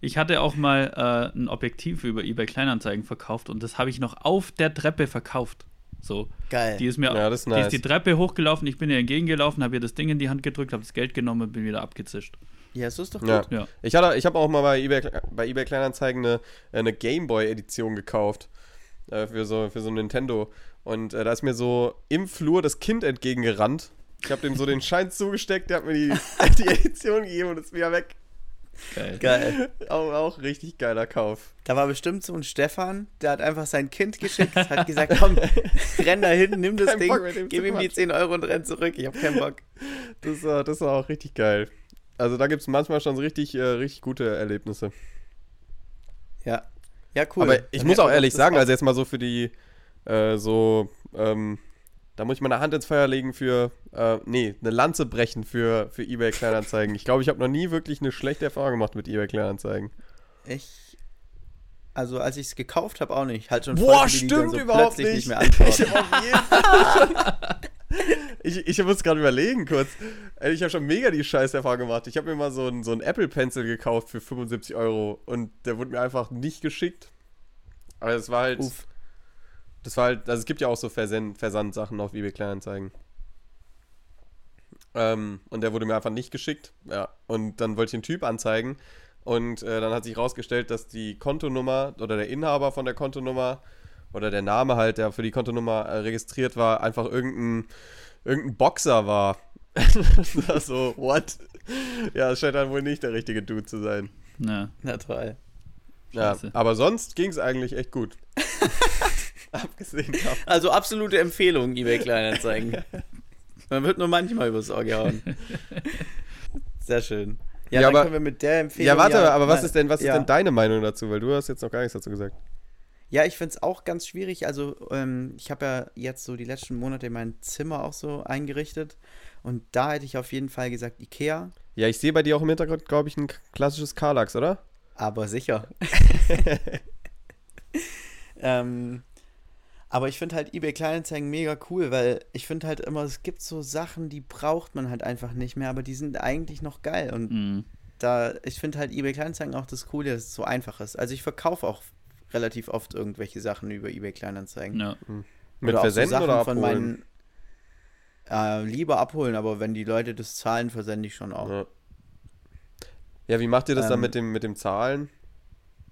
Ich hatte auch mal äh, ein Objektiv über eBay Kleinanzeigen verkauft und das habe ich noch auf der Treppe verkauft. So. Geil. Die ist mir ja, ist nice. die, ist die Treppe hochgelaufen, ich bin ihr entgegengelaufen, habe ihr das Ding in die Hand gedrückt, habe das Geld genommen und bin wieder abgezischt. Ja, so ist doch gut. Ja. ja. Ich, hatte, ich habe auch mal bei eBay, bei eBay Kleinanzeigen eine, eine Gameboy-Edition gekauft. Äh, für, so, für so ein Nintendo. Und äh, da ist mir so im Flur das Kind entgegengerannt. Ich habe dem so den Schein zugesteckt, der hat mir die, (laughs) die Edition gegeben und ist wieder weg. Geil. Geil. Auch, auch richtig geiler Kauf. Da war bestimmt so ein Stefan, der hat einfach sein Kind geschickt, hat (laughs) gesagt, komm, renn da hin, nimm das Kein Ding, gib ihm die 10 Euro und renn zurück. Ich hab keinen Bock. Das war, das war auch richtig geil. Also da gibt es manchmal schon so richtig, äh, richtig gute Erlebnisse. Ja. Ja, cool. Aber ich Dann muss auch ehrlich sagen, also jetzt mal so für die, äh, so, ähm, da muss ich meine Hand ins Feuer legen für, äh, nee, eine Lanze brechen für, für eBay Kleinanzeigen. Ich glaube, ich habe noch nie wirklich eine schlechte Erfahrung gemacht mit eBay Kleinanzeigen. Ich, also als ich es gekauft habe, auch nicht. Halt schon Boah, stimmt so überhaupt nicht. nicht mehr ich (laughs) ich, ich muss gerade überlegen kurz. Ich habe schon mega die Scheißerfahrung gemacht. Ich habe mir mal so einen so Apple Pencil gekauft für 75 Euro und der wurde mir einfach nicht geschickt. Aber es war halt. Uff. Das war halt, also es gibt ja auch so Versand, Versandsachen auf eBay Kleinanzeigen. Ähm, und der wurde mir einfach nicht geschickt. Ja. Und dann wollte ich den Typ anzeigen. Und äh, dann hat sich herausgestellt, dass die Kontonummer oder der Inhaber von der Kontonummer oder der Name halt, der für die Kontonummer äh, registriert war, einfach irgendein, irgendein Boxer war. (laughs) so, what? Ja, das scheint dann wohl nicht der richtige Dude zu sein. Na, na toll. Ja, aber sonst ging es eigentlich echt gut. (laughs) (laughs) Abgesehen davon. Also absolute Empfehlung, eBay Kleinanzeigen. (laughs) Man wird nur manchmal übers Ohr gehauen. Sehr schön. Ja, ja aber, können wir mit der Empfehlung. Ja, warte, ja, aber was ist denn, was ja. ist denn deine Meinung dazu? Weil du hast jetzt noch gar nichts dazu gesagt. Ja, ich finde es auch ganz schwierig. Also, ähm, ich habe ja jetzt so die letzten Monate mein Zimmer auch so eingerichtet. Und da hätte ich auf jeden Fall gesagt Ikea. Ja, ich sehe bei dir auch im Hintergrund, glaube ich, ein klassisches Karlax, oder? Aber sicher. (laughs) ähm, aber ich finde halt eBay Kleinanzeigen mega cool, weil ich finde halt immer, es gibt so Sachen, die braucht man halt einfach nicht mehr, aber die sind eigentlich noch geil. Und mm. da, ich finde halt eBay Kleinanzeigen auch das Coole, dass es so einfach ist. Also ich verkaufe auch relativ oft irgendwelche Sachen über eBay Kleinanzeigen. Ja. Mhm. Mit Versenden so oder abholen? Von meinen, äh, lieber abholen, aber wenn die Leute das zahlen, versende ich schon auch. Ja, ja wie macht ihr das ähm, dann mit dem, mit dem Zahlen?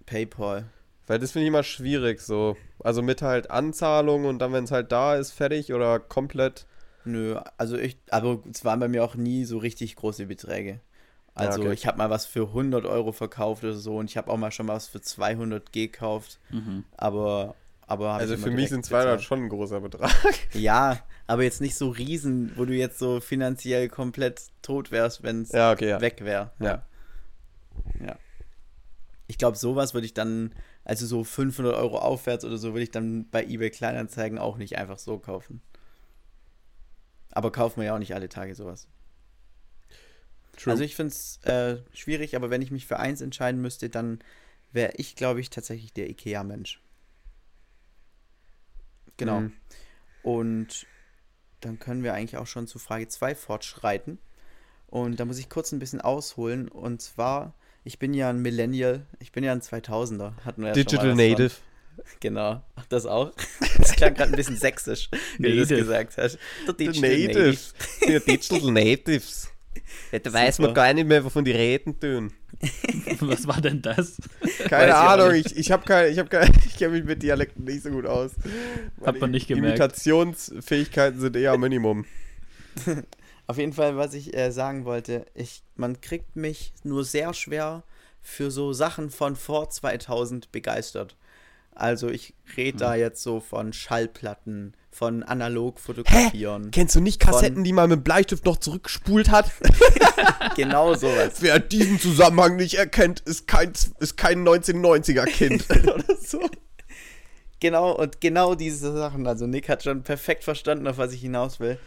PayPal. Weil das finde ich immer schwierig so. Also mit halt Anzahlung und dann, wenn es halt da ist, fertig oder komplett. Nö, also ich, aber es waren bei mir auch nie so richtig große Beträge. Also ja, okay. ich habe mal was für 100 Euro verkauft oder so und ich habe auch mal schon was für 200 gekauft. Mhm. Aber, aber also für mich sind 200 bezahlt. schon ein großer Betrag. (laughs) Ja, aber jetzt nicht so riesen, wo du jetzt so finanziell komplett tot wärst, wenn es ja, okay, ja. weg wäre. Ja. ja. Ich glaube, sowas würde ich dann also so 500 Euro aufwärts oder so würde ich dann bei eBay Kleinanzeigen auch nicht einfach so kaufen. Aber kaufen wir ja auch nicht alle Tage sowas. True. Also ich finde es äh, schwierig, aber wenn ich mich für eins entscheiden müsste, dann wäre ich, glaube ich, tatsächlich der IKEA-Mensch. Genau. Mhm. Und dann können wir eigentlich auch schon zu Frage 2 fortschreiten. Und da muss ich kurz ein bisschen ausholen. Und zwar ich bin ja ein Millennial, ich bin ja ein 2000er. Hatten wir ja Digital Native. Von. Genau, Ach, das auch. (laughs) Das klang gerade ein bisschen sächsisch, wie Native. du das gesagt hast. Der Digital Natives. Native. Digital Natives. Ja, (laughs) da weiß man gar nicht mehr, wovon die reden tun. (laughs) Was war denn das? Keine weiß Ahnung, ich, ich keine, ich keine, ich kenne mich mit Dialekten nicht so gut aus. Hat man nicht gemerkt. Imitationsfähigkeiten sind eher Minimum. Auf jeden Fall, was ich äh, sagen wollte, ich, man kriegt mich nur sehr schwer für so Sachen von vor 2000 begeistert. Also ich rede hm. da jetzt so von Schallplatten, von analog fotografieren. Hä? Kennst du nicht Kassetten, von... die man mit Bleistift noch zurückgespult hat? (laughs) genau sowas. Wer diesen Zusammenhang nicht erkennt, ist kein, ist kein 1990er Kind (laughs) oder so. Genau, und genau diese Sachen. Also Nick hat schon perfekt verstanden, auf was ich hinaus will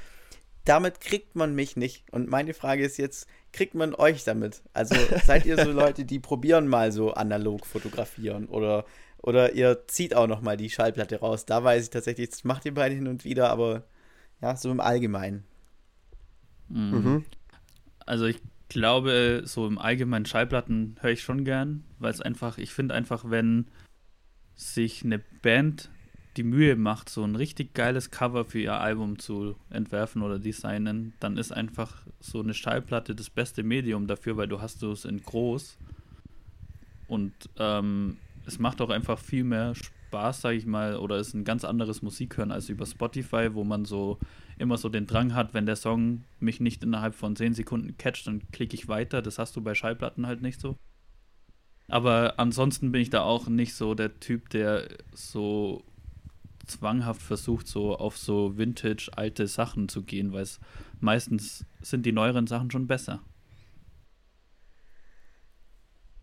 damit kriegt man mich nicht. Und meine Frage ist jetzt, kriegt man euch damit? Also seid ihr so (laughs) Leute, die probieren mal so analog fotografieren oder, oder ihr zieht auch noch mal die Schallplatte raus? Da weiß ich tatsächlich, das macht ihr beide hin und wieder, aber ja, so im Allgemeinen. Mhm. mhm. Also ich glaube, so im Allgemeinen Schallplatten höre ich schon gern, weil es einfach, ich finde einfach, wenn sich eine Band die Mühe macht, so ein richtig geiles Cover für ihr Album zu entwerfen oder designen, dann ist einfach so eine Schallplatte das beste Medium dafür, weil du hast es in groß und ähm, es macht auch einfach viel mehr Spaß, sage ich mal, oder ist ein ganz anderes Musik hören als über Spotify, wo man so immer so den Drang hat, wenn der Song mich nicht innerhalb von 10 Sekunden catcht, dann klicke ich weiter. Das hast du bei Schallplatten halt nicht so. Aber ansonsten bin ich da auch nicht so der Typ, der so zwanghaft versucht, so auf so vintage alte Sachen zu gehen, weil meistens sind die neueren Sachen schon besser.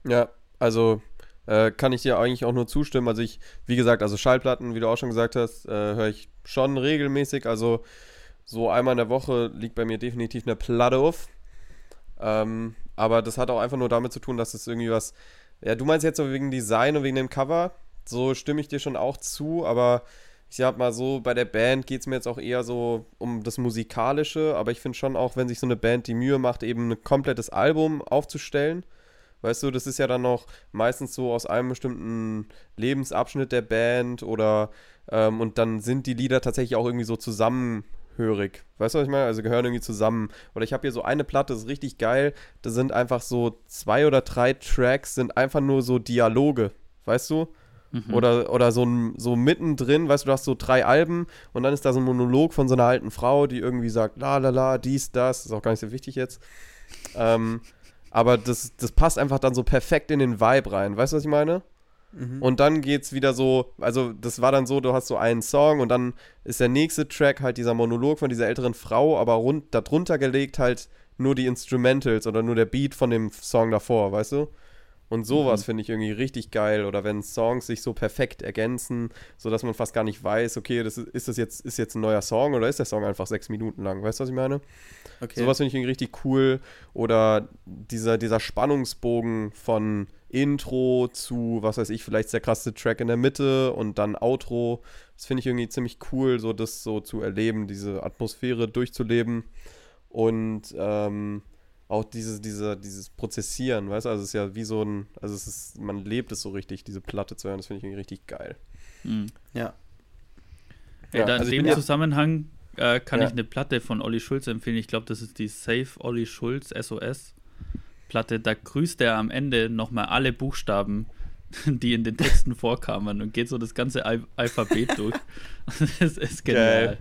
Ja, also äh, kann ich dir eigentlich auch nur zustimmen. Also ich, wie gesagt, also Schallplatten, wie du auch schon gesagt hast, äh, höre ich schon regelmäßig. Also so einmal in der Woche liegt bei mir definitiv eine Platte auf. Ähm, aber das hat auch einfach nur damit zu tun, dass es irgendwie was. Ja, du meinst jetzt so wegen Design und wegen dem Cover. So stimme ich dir schon auch zu, aber ich sag mal so, bei der Band geht es mir jetzt auch eher so um das Musikalische, aber ich finde schon auch, wenn sich so eine Band die Mühe macht, eben ein komplettes Album aufzustellen, weißt du, das ist ja dann noch meistens so aus einem bestimmten Lebensabschnitt der Band oder ähm, und dann sind die Lieder tatsächlich auch irgendwie so zusammenhörig. Weißt du, was ich meine? Also gehören irgendwie zusammen. Oder ich habe hier so eine Platte, das ist richtig geil. Da sind einfach so zwei oder drei Tracks, sind einfach nur so Dialoge. Weißt du? Mhm. Oder, oder so, so mittendrin, weißt du, du hast so drei Alben und dann ist da so ein Monolog von so einer alten Frau, die irgendwie sagt, la la la, dies, das, ist auch gar nicht so wichtig jetzt. Ähm, aber das, das passt einfach dann so perfekt in den Vibe rein, weißt du, was ich meine? Mhm. Und dann geht's wieder so, also das war dann so, du hast so einen Song und dann ist der nächste Track halt dieser Monolog von dieser älteren Frau, aber rund darunter gelegt halt nur die Instrumentals oder nur der Beat von dem Song davor, weißt du? Und sowas mhm. finde ich irgendwie richtig geil. Oder wenn Songs sich so perfekt ergänzen, sodass man fast gar nicht weiß, okay, das ist, ist das jetzt, ist jetzt ein neuer Song oder ist der Song einfach sechs Minuten lang? Weißt du, was ich meine? Okay. Sowas finde ich irgendwie richtig cool. Oder dieser, dieser Spannungsbogen von Intro zu, was weiß ich, vielleicht der krasse Track in der Mitte und dann Outro. Das finde ich irgendwie ziemlich cool, so das so zu erleben, diese Atmosphäre durchzuleben. Und ähm, auch dieses, diese, dieses Prozessieren, weißt du, also es ist ja wie so ein, also es ist, man lebt es so richtig, diese Platte zu hören, das finde ich irgendwie richtig geil. Mhm. Ja. Ja, ja also in dem Zusammenhang äh, kann ja. ich eine Platte von Olli Schulz empfehlen. Ich glaube, das ist die Safe Olli Schulz SOS Platte. Da grüßt er am Ende nochmal alle Buchstaben, (laughs) die in den Texten vorkamen und geht so das ganze Al Alphabet durch. (laughs) das ist genial. Geil.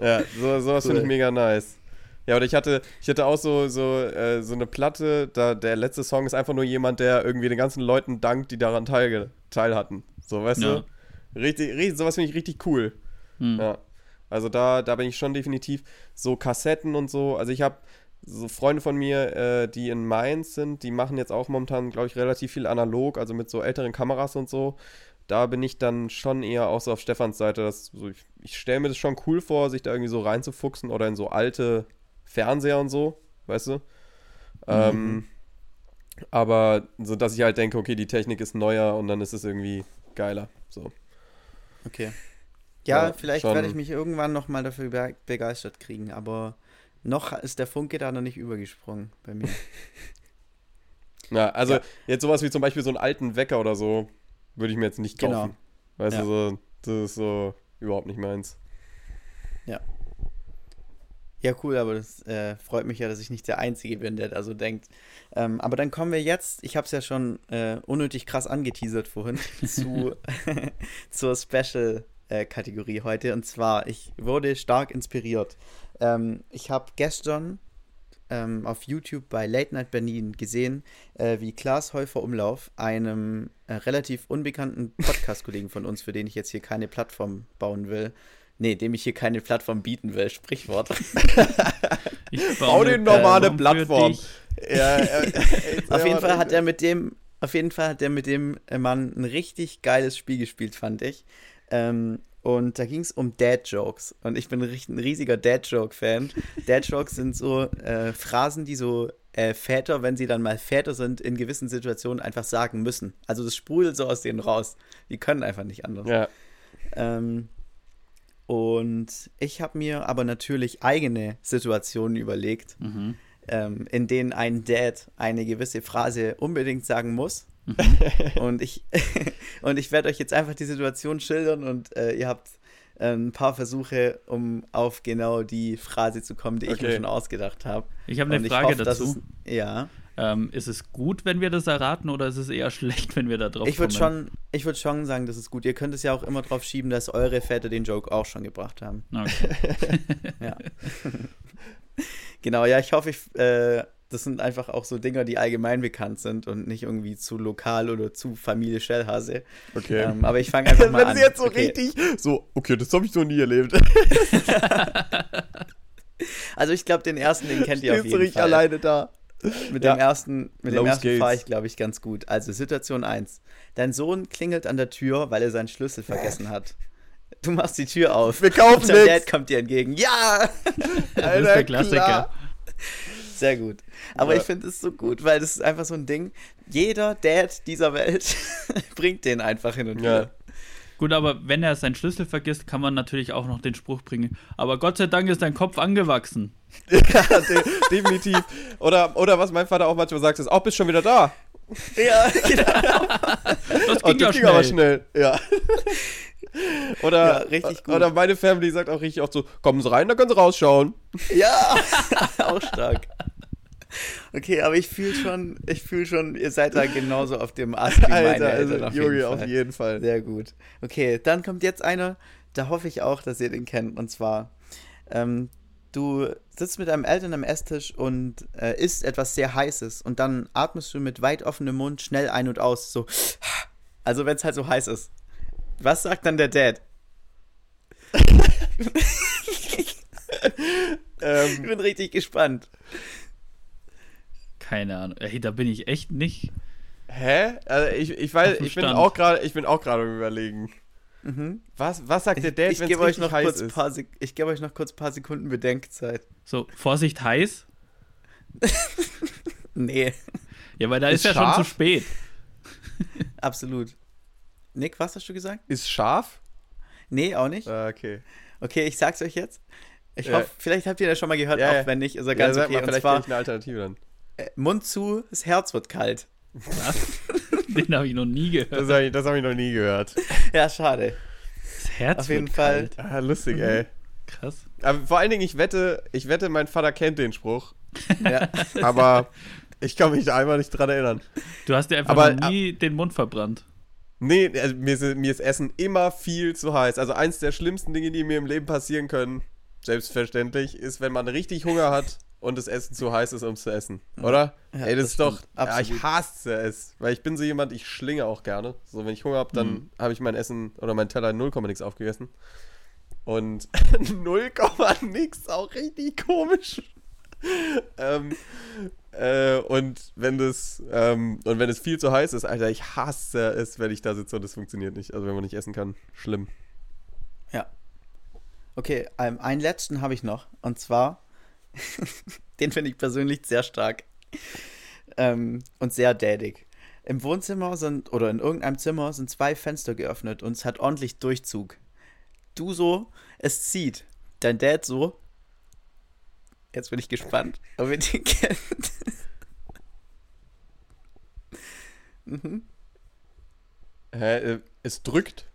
Ja, so, sowas cool. finde ich mega nice. Ja, oder ich hatte, ich hatte auch so, so, äh, so eine Platte, da der letzte Song ist einfach nur jemand, der irgendwie den ganzen Leuten dankt, die daran teil, teil hatten. So, weißt ja. du? Richtig, richtig, sowas finde ich richtig cool. Hm. Ja. Also da, da bin ich schon definitiv so Kassetten und so. Also ich habe so Freunde von mir, äh, die in Mainz sind, die machen jetzt auch momentan, glaube ich, relativ viel analog, also mit so älteren Kameras und so. Da bin ich dann schon eher auch so auf Stefans Seite. Dass so, ich, ich stelle mir das schon cool vor, sich da irgendwie so reinzufuchsen oder in so alte Fernseher und so, weißt du? Mhm. Ähm, aber so, dass ich halt denke, okay, die Technik ist neuer und dann ist es irgendwie geiler. So. Okay. Ja, ja vielleicht werde ich mich irgendwann nochmal dafür be begeistert kriegen, aber noch ist der Funke da noch nicht übergesprungen bei mir. (laughs) ja, also ja. jetzt sowas wie zum Beispiel so einen alten Wecker oder so, würde ich mir jetzt nicht kaufen. Genau. Weißt ja. du, so, das ist so überhaupt nicht meins. Ja. Ja, cool, aber das äh, freut mich ja, dass ich nicht der Einzige bin, der da so denkt. Ähm, aber dann kommen wir jetzt, ich habe es ja schon äh, unnötig krass angeteasert vorhin, (laughs) zu, (laughs) zur Special-Kategorie äh, heute. Und zwar, ich wurde stark inspiriert. Ähm, ich habe gestern ähm, auf YouTube bei Late Night Berlin gesehen, äh, wie Klaas Häufer Umlauf, einem äh, relativ unbekannten Podcast-Kollegen von uns, für den ich jetzt hier keine Plattform bauen will, Nee, dem ich hier keine Plattform bieten will. Sprichwort. (laughs) ich baue eine normale Plattform. Ja, äh, (laughs) auf jeden Fall hat er mit dem, auf jeden Fall hat er mit dem Mann ein richtig geiles Spiel gespielt, fand ich. Ähm, und da ging es um Dad-Jokes. Und ich bin ein riesiger Dad-Joke-Fan. Dad-Jokes sind so äh, Phrasen, die so äh, Väter, wenn sie dann mal Väter sind, in gewissen Situationen einfach sagen müssen. Also das sprudelt so aus denen raus. Die können einfach nicht anders. Ja. Ähm, und ich habe mir aber natürlich eigene Situationen überlegt, mhm. ähm, in denen ein Dad eine gewisse Phrase unbedingt sagen muss. Mhm. (laughs) (laughs) und ich, (laughs) und ich werde euch jetzt einfach die Situation schildern und äh, ihr habt äh, ein paar Versuche, um auf genau die Phrase zu kommen, die okay. ich mir schon ausgedacht habe. Ich habe eine Frage hoffe, dazu. Es, ja. Ähm, ist es gut, wenn wir das erraten oder ist es eher schlecht, wenn wir da drauf ich würd kommen? Schon, ich würde schon sagen, das ist gut. Ihr könnt es ja auch immer drauf schieben, dass eure Väter den Joke auch schon gebracht haben. Okay. (laughs) ja. genau, ja, ich hoffe, ich, äh, das sind einfach auch so Dinger, die allgemein bekannt sind und nicht irgendwie zu lokal oder zu Familie Schellhase. Okay. Ähm, aber ich fange einfach (laughs) mal Wenn an. Wenn sie jetzt so okay. richtig so, okay, das habe ich noch nie erlebt. (laughs) also ich glaube, den ersten, den kennt ihr auf jeden Fall. ich alleine da. Mit ja. dem ersten, mit dem ersten fahre ich, glaube ich, ganz gut. Also Situation 1. Dein Sohn klingelt an der Tür, weil er seinen Schlüssel vergessen hat. Du machst die Tür auf. Wir kaufen Dein Dad kommt dir entgegen. Ja! (laughs) das ist der Klassiker. Klar. Sehr gut. Aber ja. ich finde es so gut, weil das ist einfach so ein Ding. Jeder Dad dieser Welt (laughs) bringt den einfach hin und wieder. Ja. Gut, aber wenn er seinen Schlüssel vergisst, kann man natürlich auch noch den Spruch bringen. Aber Gott sei Dank ist dein Kopf angewachsen. (laughs) ja, de definitiv. Oder, oder was mein Vater auch manchmal sagt, ist, auch bist schon wieder da. Ja, (laughs) genau. Das ging, oh, das ja ging schnell. aber schnell. Ja. (laughs) Oder, ja, richtig gut. oder meine Family sagt auch richtig oft so: Kommen Sie rein, dann können Sie rausschauen. Ja, auch stark. Okay, aber ich fühle schon, ich fühle schon, ihr seid da genauso auf dem Ast wie meine Alter, also, Eltern. Auf Junge, jeden auf jeden Fall. Sehr gut. Okay, dann kommt jetzt einer, da hoffe ich auch, dass ihr den kennt. Und zwar, ähm, du sitzt mit deinem Eltern am Esstisch und äh, isst etwas sehr Heißes und dann atmest du mit weit offenem Mund schnell ein und aus. So, also wenn es halt so heiß ist. Was sagt dann der Dad? ähm, (laughs) ich bin richtig gespannt keine Ahnung. Ey, da bin ich echt nicht. Hä? Also ich, ich weiß, ich bin auch gerade, ich bin auch gerade überlegen. Mhm. Was, was sagt der Dad, wenn es richtig noch heiß kurz ist? Paar, ich gebe euch noch kurz ein paar Sekunden Bedenkzeit. So, Vorsicht, heiß? (laughs) nee. Ja, weil da ist, ist ja scharf? schon zu spät. (laughs) Absolut. Nick, was hast du gesagt? Ist scharf? Nee, auch nicht. Ah, okay. Okay, ich sag's euch jetzt. Ich ja. hoffe, vielleicht habt ihr das schon mal gehört, ja, auch wenn nicht, ist er ganz ja, okay. Mal, vielleicht zwar, eine Alternative dann. Äh, Mund zu, das Herz wird kalt. Was? (laughs) Den habe ich noch nie gehört. Das habe ich, hab ich noch nie gehört. (laughs) ja, schade. Das Herz Auf jeden Fall. Kalt. Ah, lustig, mhm. ey. Krass. Aber vor allen Dingen, ich wette, ich wette, mein Vater kennt den Spruch. (laughs) ja. Aber ich kann mich da einfach nicht dran erinnern. Du hast dir einfach Aber, noch nie den Mund verbrannt. Nee, also mir, ist, mir ist Essen immer viel zu heiß. Also eins der schlimmsten Dinge, die mir im Leben passieren können, selbstverständlich, ist, wenn man richtig Hunger hat und das Essen zu heiß ist, um zu essen. Oder? Ja, Ey, das, das ist doch. Ja, ich hasse es. Weil ich bin so jemand, ich schlinge auch gerne. So, wenn ich Hunger habe, dann mhm. habe ich mein Essen oder mein Teller 0, nix aufgegessen. Und (laughs) 0, nix auch richtig komisch. (laughs) ähm, äh, und wenn das ähm, und wenn es viel zu heiß ist, Alter, ich hasse es, wenn ich da sitze und es funktioniert nicht. Also wenn man nicht essen kann, schlimm. Ja. Okay, ähm, einen letzten habe ich noch. Und zwar, (laughs) den finde ich persönlich sehr stark. Ähm, und sehr dädig. Im Wohnzimmer sind, oder in irgendeinem Zimmer sind zwei Fenster geöffnet und es hat ordentlich Durchzug. Du so, es zieht. Dein Dad so, Jetzt bin ich gespannt, ob ihr den (laughs) kennt. mhm. Hä, äh, es drückt?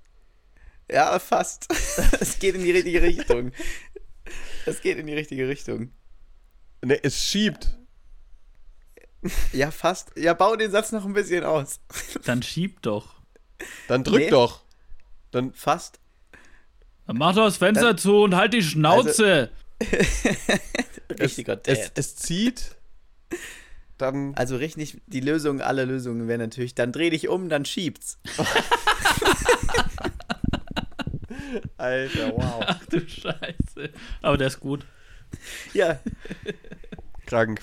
Ja, fast. (laughs) es geht in die richtige Richtung. Es geht in die richtige Richtung. Ne, es schiebt. Ja, fast. Ja, bau den Satz noch ein bisschen aus. Dann schieb doch. Dann drück nee. doch. Dann fast. Dann mach doch das Fenster Dann, zu und halt die Schnauze. Also, (laughs) Richtiger Dad. Es, es zieht, dann. Also richtig, die Lösung aller Lösungen wäre natürlich, dann dreh dich um, dann schiebt's. (laughs) (laughs) Alter, wow. Ach du Scheiße. Aber der ist gut. Ja. Krank.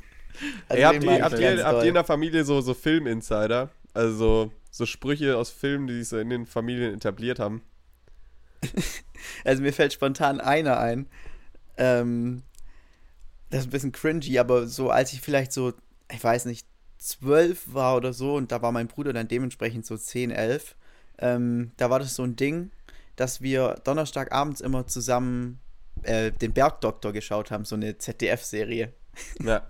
Also Ey, habt, ihr, habt, ihr, habt ihr in der Familie so, so Film-Insider? Also so, so Sprüche aus Filmen, die sich so in den Familien etabliert haben? (laughs) Also mir fällt spontan einer ein. Ähm, das ist ein bisschen cringy, aber so als ich vielleicht so, ich weiß nicht, zwölf war oder so und da war mein Bruder dann dementsprechend so zehn, elf, ähm, da war das so ein Ding, dass wir Donnerstagabends immer zusammen äh, den Bergdoktor geschaut haben, so eine ZDF-Serie. Ja.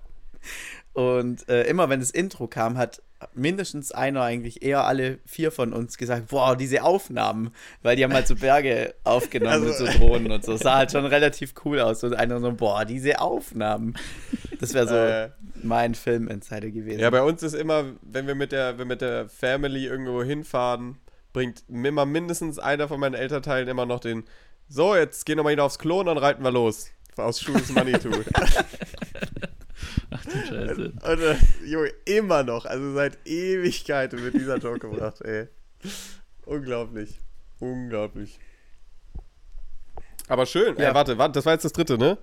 (laughs) und äh, immer wenn das Intro kam, hat mindestens einer, eigentlich eher alle vier von uns gesagt, boah, diese Aufnahmen, weil die haben halt so Berge (laughs) aufgenommen also, mit so Drohnen und so. Sah halt schon relativ cool aus. Und einer so, boah, diese Aufnahmen. Das wäre so (laughs) äh, mein Film-Insider gewesen. Ja, bei uns ist immer, wenn wir mit der, wenn mit der Family irgendwo hinfahren, bringt immer mindestens einer von meinen Elternteilen immer noch den, so, jetzt gehen wir mal wieder aufs Klo und dann reiten wir los. Aus Schules (laughs) Manitou. Ach du Scheiße. Und, und, äh, Junge, immer noch. Also seit Ewigkeiten wird dieser Joke gebracht, ey. Unglaublich. Unglaublich. Aber schön. Ja. Ey, warte, warte, das war jetzt das dritte, ne?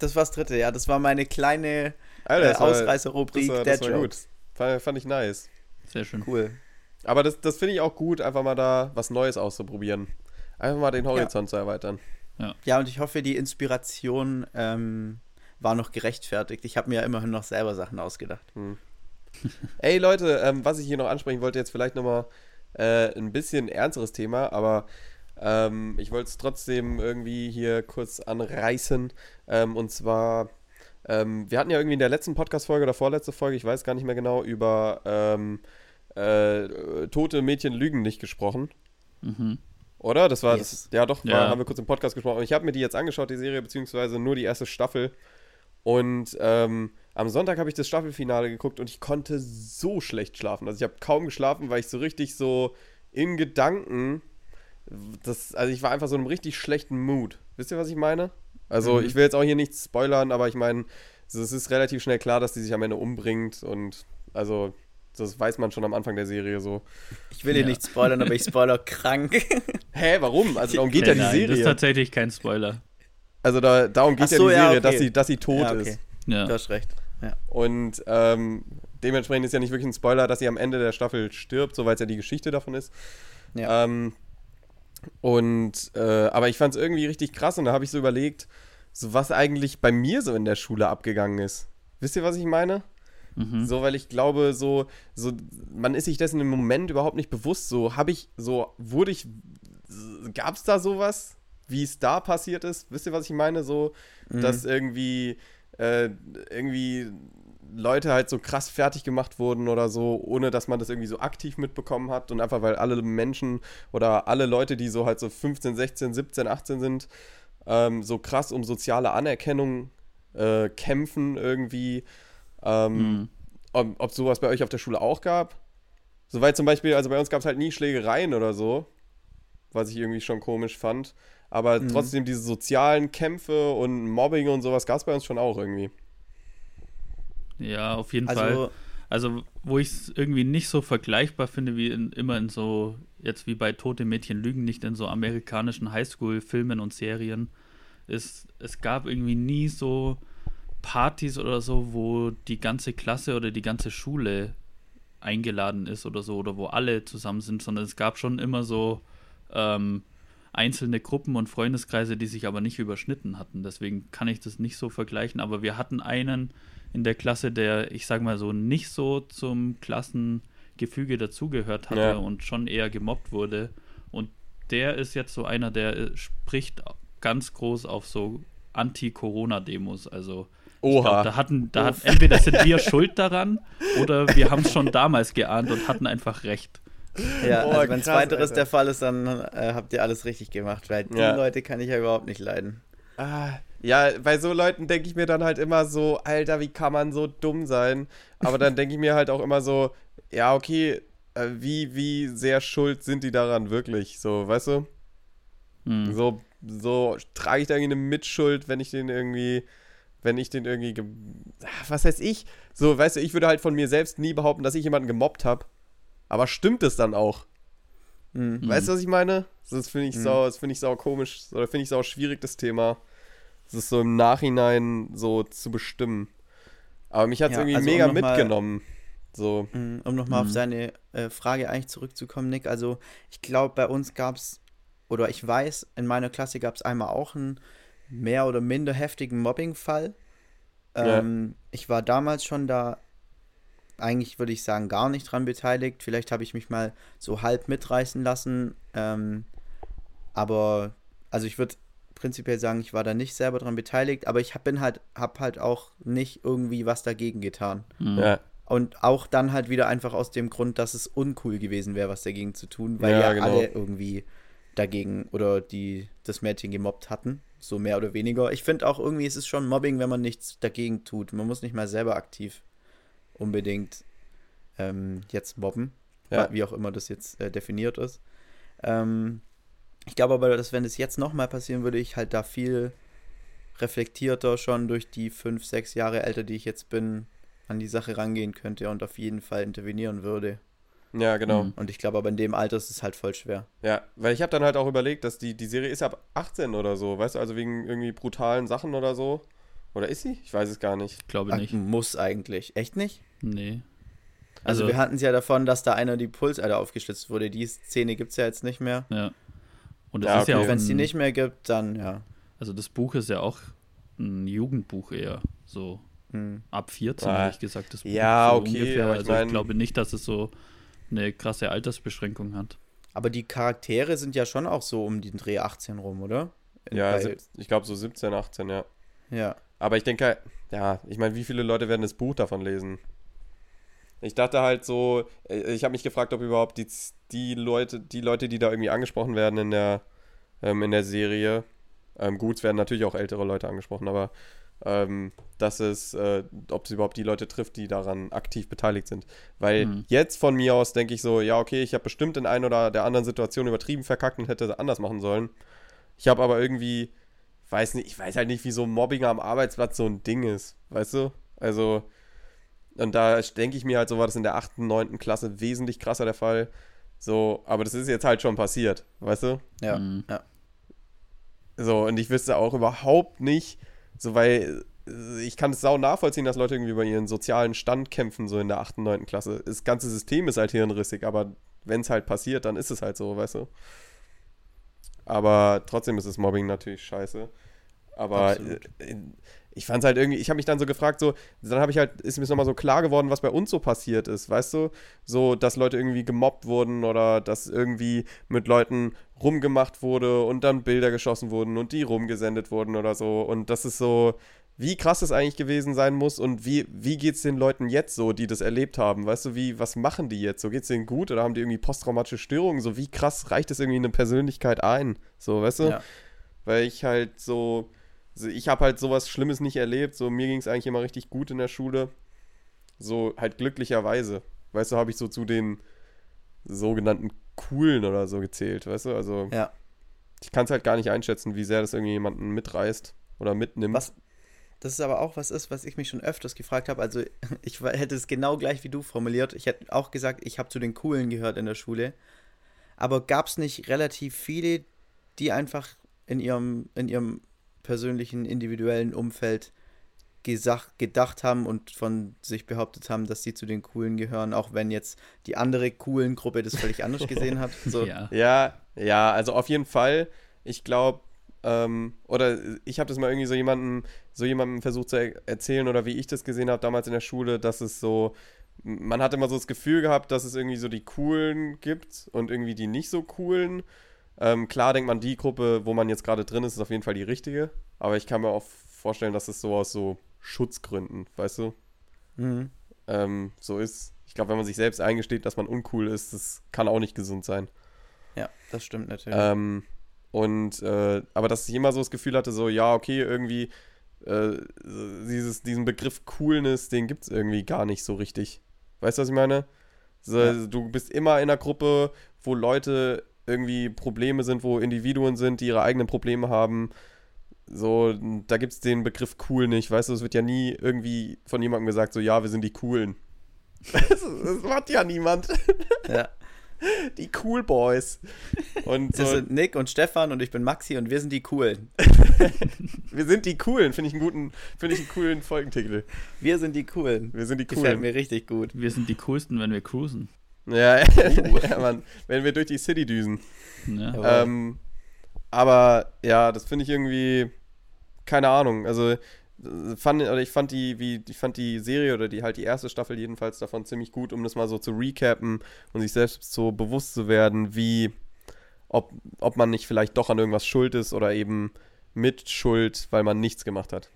Das war das dritte, ja. Das war meine kleine äh, Ausreißerrubrik der das war Jokes. Gut. Fand, fand ich nice. Sehr schön. Cool. Aber das, das finde ich auch gut, einfach mal da was Neues auszuprobieren. Einfach mal den Horizont ja. zu erweitern. Ja. ja, und ich hoffe, die Inspiration ähm, war noch gerechtfertigt. Ich habe mir ja immerhin noch selber Sachen ausgedacht. Hm. Ey Leute, ähm, was ich hier noch ansprechen wollte, jetzt vielleicht nochmal äh, ein bisschen ernsteres Thema, aber ähm, ich wollte es trotzdem irgendwie hier kurz anreißen. Ähm, und zwar, ähm, wir hatten ja irgendwie in der letzten Podcast-Folge oder vorletzte Folge, ich weiß gar nicht mehr genau, über ähm, äh, tote Mädchen lügen nicht gesprochen. Mhm. Oder? Das war yes. das, ja doch, war, ja. haben wir kurz im Podcast gesprochen. Und ich habe mir die jetzt angeschaut, die Serie, beziehungsweise nur die erste Staffel. Und ähm, am Sonntag habe ich das Staffelfinale geguckt und ich konnte so schlecht schlafen. Also ich habe kaum geschlafen, weil ich so richtig so in Gedanken, das, also ich war einfach so in einem richtig schlechten Mood. Wisst ihr, was ich meine? Also mhm. ich will jetzt auch hier nichts spoilern, aber ich meine, es ist relativ schnell klar, dass die sich am Ende umbringt und also das weiß man schon am Anfang der Serie so. Ich will dir ja. nicht spoilern, aber ich spoiler krank. (laughs) Hä, warum? Also darum geht nee, ja die nein, Serie. Das ist tatsächlich kein Spoiler. Also da, darum geht so, ja die Serie, ja, okay. dass, sie, dass sie tot ja, okay. ist. Ja. Du hast recht. Ja. Und ähm, dementsprechend ist ja nicht wirklich ein Spoiler, dass sie am Ende der Staffel stirbt, soweit es ja die Geschichte davon ist. Ja. Ähm, und, äh, aber ich fand es irgendwie richtig krass und da habe ich so überlegt, so was eigentlich bei mir so in der Schule abgegangen ist. Wisst ihr, was ich meine? Mhm. So, weil ich glaube, so, so, man ist sich dessen im Moment überhaupt nicht bewusst. So, habe ich, so, wurde ich, gab es da sowas, wie es da passiert ist? Wisst ihr, was ich meine? So, mhm. dass irgendwie, äh, irgendwie Leute halt so krass fertig gemacht wurden oder so, ohne dass man das irgendwie so aktiv mitbekommen hat und einfach weil alle Menschen oder alle Leute, die so halt so 15, 16, 17, 18 sind, ähm, so krass um soziale Anerkennung äh, kämpfen irgendwie. Ähm, mhm. ob, ob sowas bei euch auf der Schule auch gab. Soweit zum Beispiel, also bei uns gab es halt nie Schlägereien oder so, was ich irgendwie schon komisch fand. Aber mhm. trotzdem diese sozialen Kämpfe und Mobbing und sowas gab es bei uns schon auch irgendwie. Ja, auf jeden also, Fall. Also, wo ich es irgendwie nicht so vergleichbar finde, wie in, immer in so, jetzt wie bei Tote Mädchen Lügen, nicht in so amerikanischen Highschool-Filmen und Serien, ist, es gab irgendwie nie so Partys oder so, wo die ganze Klasse oder die ganze Schule eingeladen ist oder so, oder wo alle zusammen sind, sondern es gab schon immer so ähm, einzelne Gruppen und Freundeskreise, die sich aber nicht überschnitten hatten. Deswegen kann ich das nicht so vergleichen. Aber wir hatten einen in der Klasse, der, ich sag mal so, nicht so zum Klassengefüge dazugehört hatte ja. und schon eher gemobbt wurde. Und der ist jetzt so einer, der äh, spricht ganz groß auf so Anti-Corona-Demos. Also Oha. Glaub, da hatten, da hat, entweder sind wir schuld daran oder wir haben es schon damals geahnt und hatten einfach recht. Ja, oh, also wenn zweiteres der Fall ist, dann äh, habt ihr alles richtig gemacht, weil die ja. Leute kann ich ja überhaupt nicht leiden. Ah, ja, bei so Leuten denke ich mir dann halt immer so, Alter, wie kann man so dumm sein? Aber dann denke ich mir halt auch immer so, ja, okay, äh, wie, wie sehr schuld sind die daran wirklich? So, weißt du? Hm. So, so trage ich da irgendwie eine Mitschuld, wenn ich den irgendwie, wenn ich den irgendwie, was heißt ich? So, weißt du, ich würde halt von mir selbst nie behaupten, dass ich jemanden gemobbt habe. Aber stimmt es dann auch? Mhm. Weißt du, was ich meine? Das finde ich, mhm. sau, find ich sau komisch, oder finde ich sau schwierig, das Thema. Das ist so im Nachhinein so zu bestimmen. Aber mich hat es ja, irgendwie also mega um mitgenommen. Mal, so. Mhm, um nochmal mhm. auf seine äh, Frage eigentlich zurückzukommen, Nick. Also, ich glaube, bei uns gab es, oder ich weiß, in meiner Klasse gab es einmal auch einen mehr oder minder heftigen Mobbing-Fall. Ähm, ja. Ich war damals schon da, eigentlich würde ich sagen, gar nicht dran beteiligt. Vielleicht habe ich mich mal so halb mitreißen lassen. Ähm, aber, also ich würde prinzipiell sagen, ich war da nicht selber dran beteiligt, aber ich hab, bin halt, hab halt auch nicht irgendwie was dagegen getan. Mhm. Ja. Und auch dann halt wieder einfach aus dem Grund, dass es uncool gewesen wäre, was dagegen zu tun, weil ja, ja genau. alle irgendwie dagegen oder die das Mädchen gemobbt hatten, so mehr oder weniger. Ich finde auch irgendwie, es ist schon Mobbing, wenn man nichts dagegen tut. Man muss nicht mal selber aktiv unbedingt ähm, jetzt mobben, ja. wie auch immer das jetzt äh, definiert ist. Ähm, ich glaube aber, dass wenn es jetzt nochmal passieren würde, ich halt da viel reflektierter schon durch die fünf, sechs Jahre älter, die ich jetzt bin, an die Sache rangehen könnte und auf jeden Fall intervenieren würde. Ja, genau. Mhm. Und ich glaube aber in dem Alter ist es halt voll schwer. Ja, weil ich habe dann halt auch überlegt, dass die, die Serie ist ab 18 oder so, weißt du, also wegen irgendwie brutalen Sachen oder so. Oder ist sie? Ich weiß es gar nicht. Ich glaube Ach, nicht. Muss eigentlich. Echt nicht? Nee. Also, also wir hatten es ja davon, dass da einer die Pulsader aufgeschlitzt wurde. Die Szene gibt es ja jetzt nicht mehr. Ja. Und das ja, ist ja auch. Wenn es die nicht mehr gibt, dann ja. Also das Buch ist ja auch ein Jugendbuch eher. So hm. ab 14, ah, ich gesagt. Das Buch ja, so okay. Ungefähr. Also ich, mein, ich glaube nicht, dass es so eine krasse Altersbeschränkung hat. Aber die Charaktere sind ja schon auch so um den Dreh 18 rum, oder? In ja, ich glaube so 17, 18, ja. Ja. Aber ich denke, ja, ich meine, wie viele Leute werden das Buch davon lesen? Ich dachte halt so, äh, ich habe mich gefragt, ob überhaupt die, die Leute, die Leute, die da irgendwie angesprochen werden in der, ähm, in der Serie, ähm, gut, es werden natürlich auch ältere Leute angesprochen, aber ähm, dass es, äh, ob es überhaupt die Leute trifft, die daran aktiv beteiligt sind. Weil mhm. jetzt von mir aus denke ich so, ja, okay, ich habe bestimmt in einer oder der anderen Situation übertrieben verkackt und hätte anders machen sollen. Ich habe aber irgendwie, weiß nicht, ich weiß halt nicht, wie so Mobbing am Arbeitsplatz so ein Ding ist, weißt du? Also, und da denke ich mir halt, so war das in der 8., 9. Klasse wesentlich krasser der Fall. So, aber das ist jetzt halt schon passiert, weißt du? Ja. Mhm. ja. So, und ich wüsste auch überhaupt nicht, so, weil ich kann es sau nachvollziehen, dass Leute irgendwie über ihren sozialen Stand kämpfen, so in der 8., 9. Klasse. Das ganze System ist halt hirnrissig, aber wenn es halt passiert, dann ist es halt so, weißt du. Aber trotzdem ist das Mobbing natürlich scheiße. Aber äh, ich fand es halt irgendwie, ich habe mich dann so gefragt, so, dann habe ich halt, ist mir nochmal so klar geworden, was bei uns so passiert ist, weißt du? So, dass Leute irgendwie gemobbt wurden oder dass irgendwie mit Leuten rumgemacht wurde und dann Bilder geschossen wurden und die rumgesendet wurden oder so. Und das ist so, wie krass das eigentlich gewesen sein muss und wie, wie geht es den Leuten jetzt so, die das erlebt haben? Weißt du, wie, was machen die jetzt? So, geht es denen gut oder haben die irgendwie posttraumatische Störungen? So, wie krass reicht es irgendwie in eine Persönlichkeit ein? So, weißt du? Ja. Weil ich halt so, also ich habe halt sowas Schlimmes nicht erlebt. So, mir ging es eigentlich immer richtig gut in der Schule. So, halt glücklicherweise. Weißt du, habe ich so zu den sogenannten Coolen oder so gezählt, weißt du? Also, ja. ich kann es halt gar nicht einschätzen, wie sehr das irgendwie jemanden mitreißt oder mitnimmt. Was, das ist aber auch was ist, was ich mich schon öfters gefragt habe. Also (laughs) ich hätte es genau gleich wie du formuliert. Ich hätte auch gesagt, ich habe zu den Coolen gehört in der Schule. Aber gab es nicht relativ viele, die einfach in ihrem, in ihrem persönlichen, individuellen Umfeld gesagt, gedacht haben und von sich behauptet haben, dass sie zu den Coolen gehören, auch wenn jetzt die andere coolen Gruppe das völlig anders gesehen hat. (laughs) So. Ja. ja, ja, also auf jeden Fall. Ich glaube, ähm, oder ich habe das mal irgendwie so jemandem, so jemandem versucht zu er erzählen oder wie ich das gesehen habe damals in der Schule, dass es so, man hat immer so das Gefühl gehabt, dass es irgendwie so die coolen gibt und irgendwie die nicht so coolen. Ähm, klar denkt man, die Gruppe, wo man jetzt gerade drin ist, ist auf jeden Fall die richtige. Aber ich kann mir auch vorstellen, dass es so aus so Schutzgründen, weißt du, mhm. ähm, so ist. Ich glaube, wenn man sich selbst eingesteht, dass man uncool ist, das kann auch nicht gesund sein. Ja, das stimmt natürlich. Ähm, und, äh, aber dass ich immer so das Gefühl hatte, so, ja, okay, irgendwie, äh, dieses, diesen Begriff Coolness, den gibt es irgendwie gar nicht so richtig. Weißt du, was ich meine? So, ja. Du bist immer in einer Gruppe, wo Leute irgendwie Probleme sind, wo Individuen sind, die ihre eigenen Probleme haben. So, da gibt es den Begriff cool nicht. Weißt du, es wird ja nie irgendwie von jemandem gesagt, so, ja, wir sind die Coolen. (laughs) das, das macht ja niemand. Ja. (laughs) Die Cool Boys. Und so. Das sind Nick und Stefan und ich bin Maxi und wir sind die Coolen. (laughs) wir sind die Coolen, finde ich einen guten, finde ich einen coolen Folgentitel. Wir sind die Coolen. Wir sind die Coolen. Gefällt mir richtig gut. Wir sind die coolsten, wenn wir cruisen. Ja, oh. (laughs) ja Mann. Wenn wir durch die City düsen. Ja. Ähm, aber ja, das finde ich irgendwie, keine Ahnung. Also fand, oder ich fand die, wie, ich fand die Serie oder die halt die erste Staffel jedenfalls davon ziemlich gut, um das mal so zu recappen und sich selbst so bewusst zu werden, wie, ob, ob man nicht vielleicht doch an irgendwas schuld ist oder eben mit Schuld, weil man nichts gemacht hat.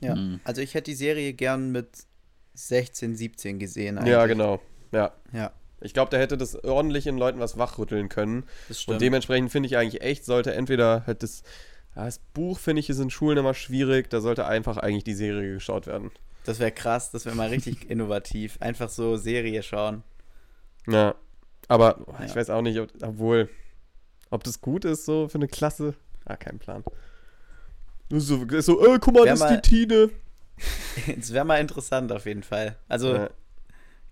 Ja, mhm. also ich hätte die Serie gern mit 16, 17 gesehen. Eigentlich. Ja, genau. Ja. Ja. Ich glaube, der hätte das ordentlich in Leuten was wachrütteln können. Das stimmt. Und dementsprechend finde ich eigentlich echt, sollte entweder halt das das Buch finde ich ist in Schulen immer schwierig. Da sollte einfach eigentlich die Serie geschaut werden. Das wäre krass, das wäre mal richtig (laughs) innovativ. Einfach so Serie schauen. Ja. Aber ja. ich weiß auch nicht, ob, obwohl, ob das gut ist so für eine Klasse. Ah, kein Plan. So, so äh, guck mal, wär das ist die Tine. (laughs) Es wäre mal interessant auf jeden Fall. Also, ja.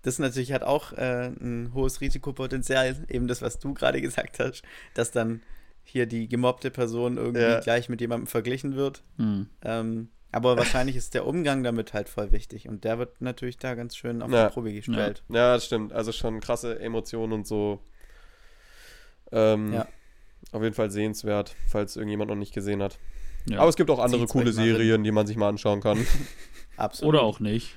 Das natürlich hat auch äh, ein hohes Risikopotenzial, eben das, was du gerade gesagt hast, dass dann hier die gemobbte Person irgendwie ja. gleich mit jemandem verglichen wird. Mhm. Ähm, aber wahrscheinlich ist der Umgang damit halt voll wichtig und der wird natürlich da ganz schön auf ja. die Probe gestellt. Ja. ja, das stimmt. Also schon krasse Emotionen und so. Ähm, ja. Auf jeden Fall sehenswert, falls irgendjemand noch nicht gesehen hat. Ja. Aber es gibt auch andere Zieht's coole Serien, die man sich mal anschauen kann. (laughs) Absolut. Oder auch nicht.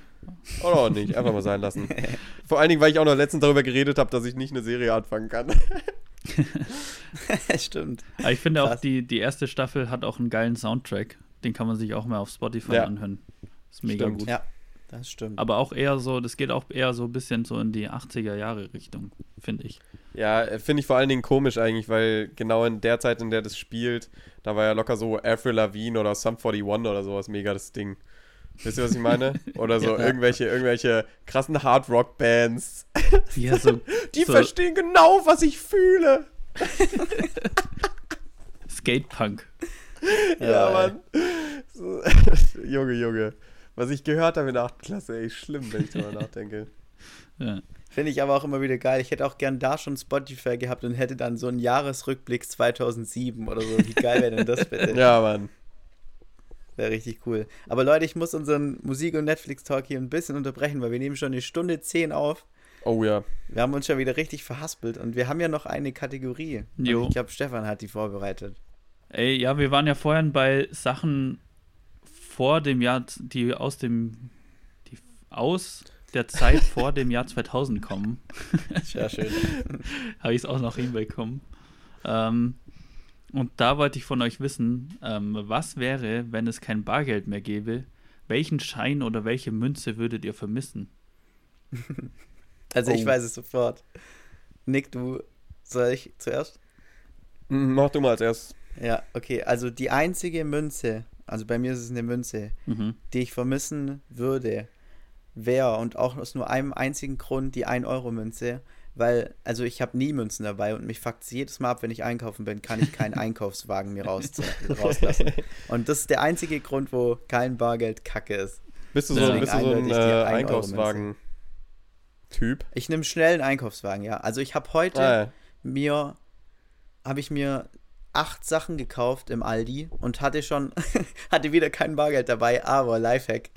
Oder auch nicht, einfach mal sein lassen. (laughs) Vor allen Dingen, weil ich auch noch letztens darüber geredet habe, dass ich nicht eine Serie anfangen kann. (laughs) Stimmt. Aber ich finde Krass. auch, die, die erste Staffel hat auch einen geilen Soundtrack. Den kann man sich auch mal auf Spotify ja. anhören. Ist mega stimmt. gut. Ja, das stimmt. Aber auch eher so, das geht auch eher so ein bisschen so in die 80er Jahre Richtung, finde ich. Ja, finde ich vor allen Dingen komisch eigentlich, weil genau in der Zeit, in der das spielt, da war ja locker so Avril Lavigne oder Sum 41 oder sowas mega das Ding. Wisst ihr, was ich meine? Oder so ja. irgendwelche, irgendwelche krassen Hard-Rock-Bands. Ja, so, (laughs) Die so verstehen genau, was ich fühle. Skatepunk. Ja, ja Mann. So, (laughs) Junge, Junge. Was ich gehört habe in der 8. Klasse, ey, schlimm, wenn ich darüber (laughs) nachdenke. Ja. Finde ich aber auch immer wieder geil. Ich hätte auch gern da schon Spotify gehabt und hätte dann so einen Jahresrückblick 2007 oder so. Wie geil wäre denn das bitte? Ja, Mann. Wäre richtig cool. Aber Leute, ich muss unseren Musik- und Netflix-Talk hier ein bisschen unterbrechen, weil wir nehmen schon eine Stunde zehn auf. Oh ja. Wir haben uns schon wieder richtig verhaspelt und wir haben ja noch eine Kategorie. Jo. Ich glaube, Stefan hat die vorbereitet. Ey, ja, wir waren ja vorhin bei Sachen vor dem Jahr, die aus dem, die aus der Zeit (laughs) vor dem Jahr 2000 kommen. Sehr schön. (laughs) Habe ich es auch noch hinbekommen. Ähm, und da wollte ich von euch wissen, ähm, was wäre, wenn es kein Bargeld mehr gäbe? Welchen Schein oder welche Münze würdet ihr vermissen? (laughs) Also oh. ich weiß es sofort. Nick, du soll ich zuerst? Mach du mal als erstes. Ja, okay. Also die einzige Münze, also bei mir ist es eine Münze, mhm. die ich vermissen würde, wäre und auch aus nur einem einzigen Grund die 1-Euro-Münze, weil, also ich habe nie Münzen dabei und mich fuckt es jedes Mal ab, wenn ich einkaufen bin, kann ich keinen (laughs) Einkaufswagen mir raus, rauslassen. Und das ist der einzige Grund, wo kein Bargeld kacke ist. Bist du so, bist du so ein äh, Einkaufswagen-Typ? Ich nehme schnell einen Einkaufswagen, ja. Also ich habe heute ah, ja. mir, habe ich mir acht Sachen gekauft im Aldi und hatte schon, (laughs) hatte wieder kein Bargeld dabei, aber Lifehack,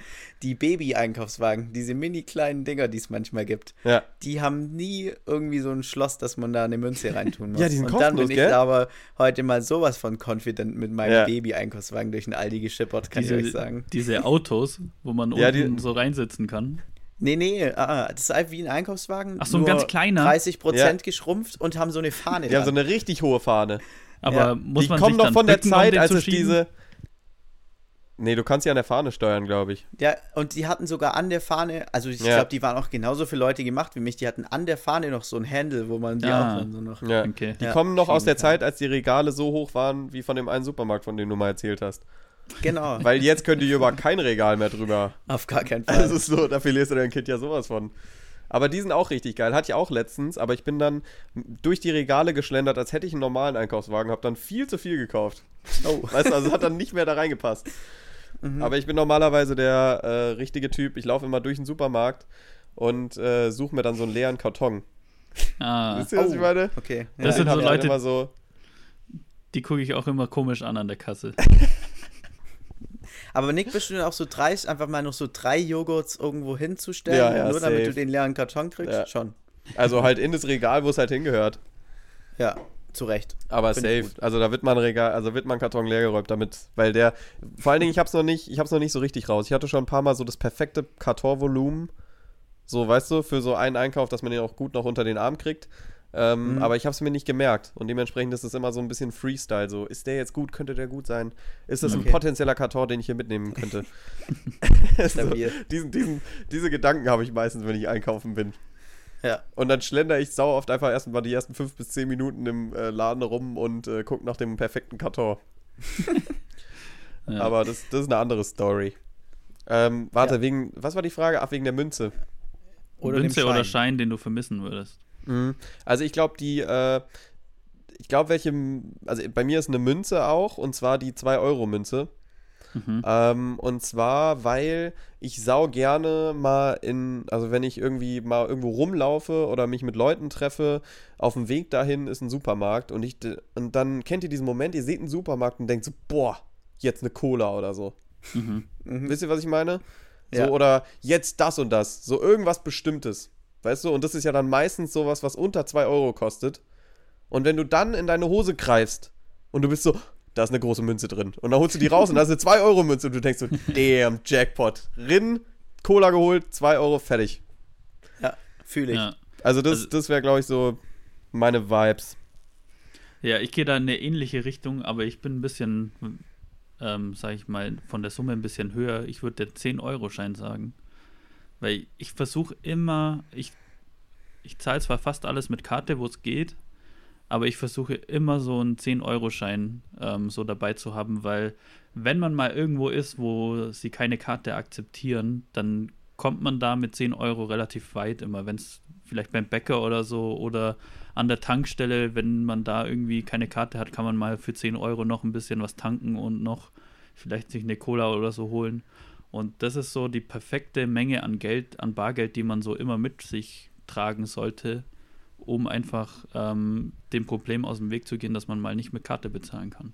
die Baby-Einkaufswagen, diese mini kleinen Dinger, die es manchmal gibt, ja. die haben nie irgendwie so ein Schloss, dass man da eine Münze (laughs) reintun muss. ja, die sind und dann bin ich gell? aber heute mal sowas von confident mit meinem ja. Baby-Einkaufswagen durch den Aldi geschippert, kann diese, ich euch sagen. Diese Autos, wo man ja, unten die, so reinsitzen kann. Nee, nee, ah, ah, das ist einfach wie ein Einkaufswagen. Ach so, ein ganz kleiner. 30 Prozent ja. geschrumpft und haben so eine Fahne. Die dran. haben so eine richtig hohe Fahne. Aber ja. muss die man kommen sich noch von der Zeit, um als es diese. Nee, du kannst ja an der Fahne steuern, glaube ich. Ja, und die hatten sogar an der Fahne, also ich ja. glaube, die waren auch genauso für Leute gemacht wie mich, die hatten an der Fahne noch so ein Handle, wo man die ah. auch dann so noch. Ja. Okay. Die ja, kommen noch aus der kann. Zeit, als die Regale so hoch waren wie von dem einen Supermarkt, von dem du mal erzählt hast. Genau. (laughs) Weil jetzt könnt ihr über kein Regal mehr drüber. Auf gar keinen (laughs) Fall. Das ist so, da verlierst du dein Kind ja sowas von. Aber die sind auch richtig geil. Hatte ich auch letztens, aber ich bin dann durch die Regale geschlendert, als hätte ich einen normalen Einkaufswagen, habe dann viel zu viel gekauft. Oh. (laughs) Weißt du, also hat dann nicht mehr da reingepasst. Mhm. Aber ich bin normalerweise der äh, richtige Typ. Ich laufe immer durch den Supermarkt und äh, suche mir dann so einen leeren Karton. Ah. Wisst ihr, was oh. ich meine? Okay. Ja. Das sind so Leute, so die gucke ich auch immer komisch an an der Kasse. (laughs) Aber Nick, bist du denn auch so dreist, einfach mal noch so drei Joghurts irgendwo hinzustellen, ja, ja, nur safe. damit du den leeren Karton kriegst? Ja. Schon. Also halt in das Regal, wo es halt hingehört. Ja, zu Recht. Aber Find safe. Also da wird man Regal, also wird man Karton leergeräumt damit, weil der, vor allen Dingen, ich hab's noch nicht, ich hab's noch nicht so richtig raus. Ich hatte schon ein paar Mal so das perfekte Kartonvolumen. So, weißt du, für so einen Einkauf, dass man den auch gut noch unter den Arm kriegt. Ähm, mhm. Aber ich habe es mir nicht gemerkt. Und dementsprechend ist es immer so ein bisschen Freestyle. So, ist der jetzt gut? Könnte der gut sein? Ist das okay. ein potenzieller Karton, den ich hier mitnehmen könnte? (laughs) (laughs) so, diesen, diesen, diese Gedanken habe ich meistens, wenn ich einkaufen bin. Ja. Und dann schlender ich sau oft einfach erstmal die ersten fünf bis zehn Minuten im äh, Laden rum und äh, gucke nach dem perfekten Karton. (laughs) ja. Aber das, das ist eine andere Story. Ähm, warte, ja. wegen, was war die Frage? Ach, wegen der Münze. Oder Münze Schein. oder Schein, den du vermissen würdest. Mhm. Also ich glaube, die, äh, ich glaube, welche, also bei mir ist eine Münze auch, und zwar die 2-Euro-Münze. Mhm. Ähm, und zwar, weil ich sau gerne mal in, also wenn ich irgendwie mal irgendwo rumlaufe oder mich mit Leuten treffe, auf dem Weg dahin ist ein Supermarkt und ich, und dann kennt ihr diesen Moment, ihr seht einen Supermarkt und denkt so, boah, jetzt eine Cola oder so. Mhm. Mhm. Wisst ihr, was ich meine? So, ja. oder jetzt das und das. So irgendwas Bestimmtes. Weißt du, und das ist ja dann meistens sowas, was unter 2 Euro kostet. Und wenn du dann in deine Hose greifst und du bist so, da ist eine große Münze drin. Und dann holst du die raus und da ist eine 2-Euro-Münze und du denkst so, (laughs) damn, Jackpot. Rin, Cola geholt, 2 Euro, fertig. Ja, fühle ich. Ja. Also das, also, das wäre, glaube ich, so meine Vibes. Ja, ich gehe da in eine ähnliche Richtung, aber ich bin ein bisschen, ähm, sag ich mal, von der Summe ein bisschen höher. Ich würde den 10-Euro-Schein sagen. Weil ich versuche immer, ich, ich zahle zwar fast alles mit Karte, wo es geht, aber ich versuche immer so einen 10-Euro-Schein ähm, so dabei zu haben, weil wenn man mal irgendwo ist, wo sie keine Karte akzeptieren, dann kommt man da mit 10 Euro relativ weit immer, wenn es vielleicht beim Bäcker oder so oder an der Tankstelle, wenn man da irgendwie keine Karte hat, kann man mal für 10 Euro noch ein bisschen was tanken und noch vielleicht sich eine Cola oder so holen. Und das ist so die perfekte Menge an Geld, an Bargeld, die man so immer mit sich tragen sollte, um einfach ähm, dem Problem aus dem Weg zu gehen, dass man mal nicht mit Karte bezahlen kann.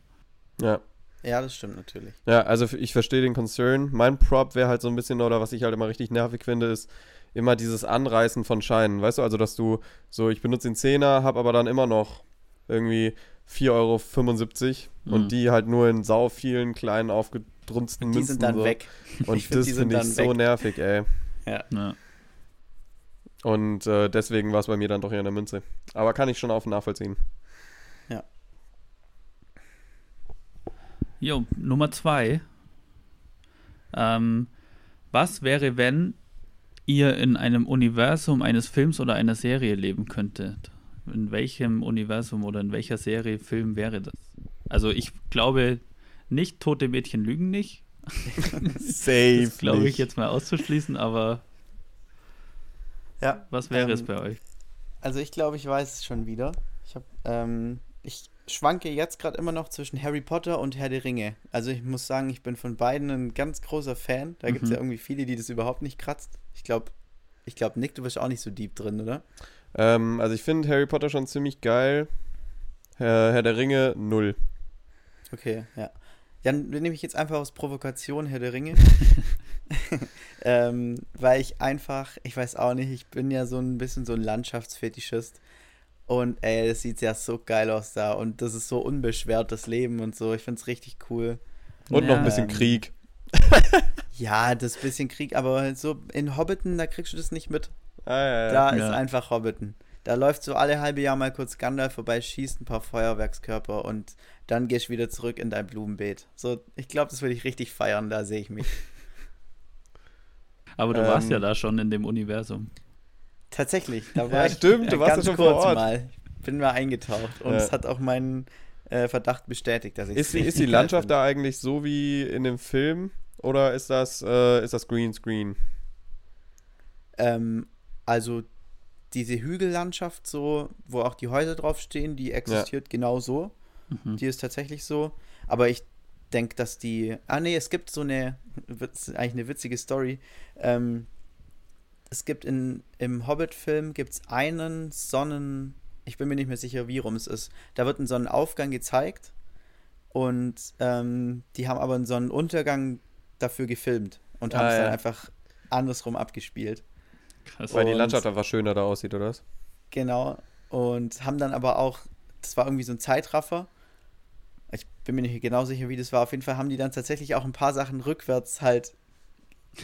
Ja. Ja, das stimmt natürlich. Ja, also ich verstehe den Concern. Mein Prop wäre halt so ein bisschen, oder was ich halt immer richtig nervig finde, ist immer dieses Anreißen von Scheinen. Weißt du, also dass du so, ich benutze den Zehner, habe aber dann immer noch irgendwie 4,75 Euro mhm. und die halt nur in sau vielen kleinen aufgedrunsten Münzen. Die sind dann so. weg. (laughs) Und ich das finde ich so weg. nervig, ey. Ja. ja. Und äh, deswegen war es bei mir dann doch eher eine Münze. Aber kann ich schon auf nachvollziehen. Jo, Nummer zwei. Ähm, was wäre, wenn ihr in einem Universum eines Films oder einer Serie leben könntet? In welchem Universum oder in welcher Serie, Film wäre das? Also ich glaube nicht, tote Mädchen lügen nicht. (laughs) Safe. das glaube ich jetzt mal auszuschließen, aber ja, was wäre ähm, es bei euch? Also ich glaube, ich weiß es schon wieder. Ich habe ähm, ich schwanke jetzt gerade immer noch zwischen Harry Potter und Herr der Ringe. Also ich muss sagen, ich bin von beiden ein ganz großer Fan. Da mhm. gibt es ja irgendwie viele, die das überhaupt nicht kratzt. Ich glaube, ich glaube, Nick, du bist auch nicht so deep drin, oder? Ähm, also ich finde Harry Potter schon ziemlich geil. Herr, Herr der Ringe, null. Okay, ja. Dann nehme ich jetzt einfach aus Provokation Herr der Ringe. (laughs) (laughs) ähm, weil ich einfach, ich weiß auch nicht, ich bin ja so ein bisschen so ein Landschaftsfetischist. Und ey, das sieht ja so geil aus da. Und das ist so unbeschwert, das Leben und so. Ich finde es richtig cool. Und ja, noch ein bisschen ähm, Krieg. (laughs) ja, das bisschen Krieg, aber so in Hobbiten, da kriegst du das nicht mit. Ah, ja, ja. Da ist einfach Hobbiten. Da läuft so alle halbe Jahr mal kurz Gandalf vorbei, schießt ein paar Feuerwerkskörper und dann gehst du wieder zurück in dein Blumenbeet. So, ich glaube, das würde ich richtig feiern, da sehe ich mich. Aber du ähm, warst ja da schon in dem Universum. Tatsächlich, da war ja, ich stimmt, du warst ja schon vor Ort. Mal. Bin mal eingetaucht und es hat auch meinen äh, Verdacht bestätigt, dass ich Ist, ist die Landschaft da eigentlich so wie in dem Film oder ist das, äh, ist das Greenscreen? Ähm, also diese Hügellandschaft so, wo auch die Häuser draufstehen, die existiert ja. genau so. Mhm. Die ist tatsächlich so. Aber ich denke, dass die. Ah nee, es gibt so eine, eigentlich eine witzige Story. Ähm, es gibt in, im Hobbit-Film gibt's einen Sonnen, ich bin mir nicht mehr sicher, wie rum es ist. Da wird ein Sonnenaufgang gezeigt und ähm, die haben aber einen Sonnenuntergang dafür gefilmt und ah, haben es dann einfach andersrum abgespielt. Krass. Weil die Landschaft einfach schöner da aussieht, oder was? Genau. Und haben dann aber auch, das war irgendwie so ein Zeitraffer. Ich bin mir nicht genau sicher, wie das war. Auf jeden Fall haben die dann tatsächlich auch ein paar Sachen rückwärts halt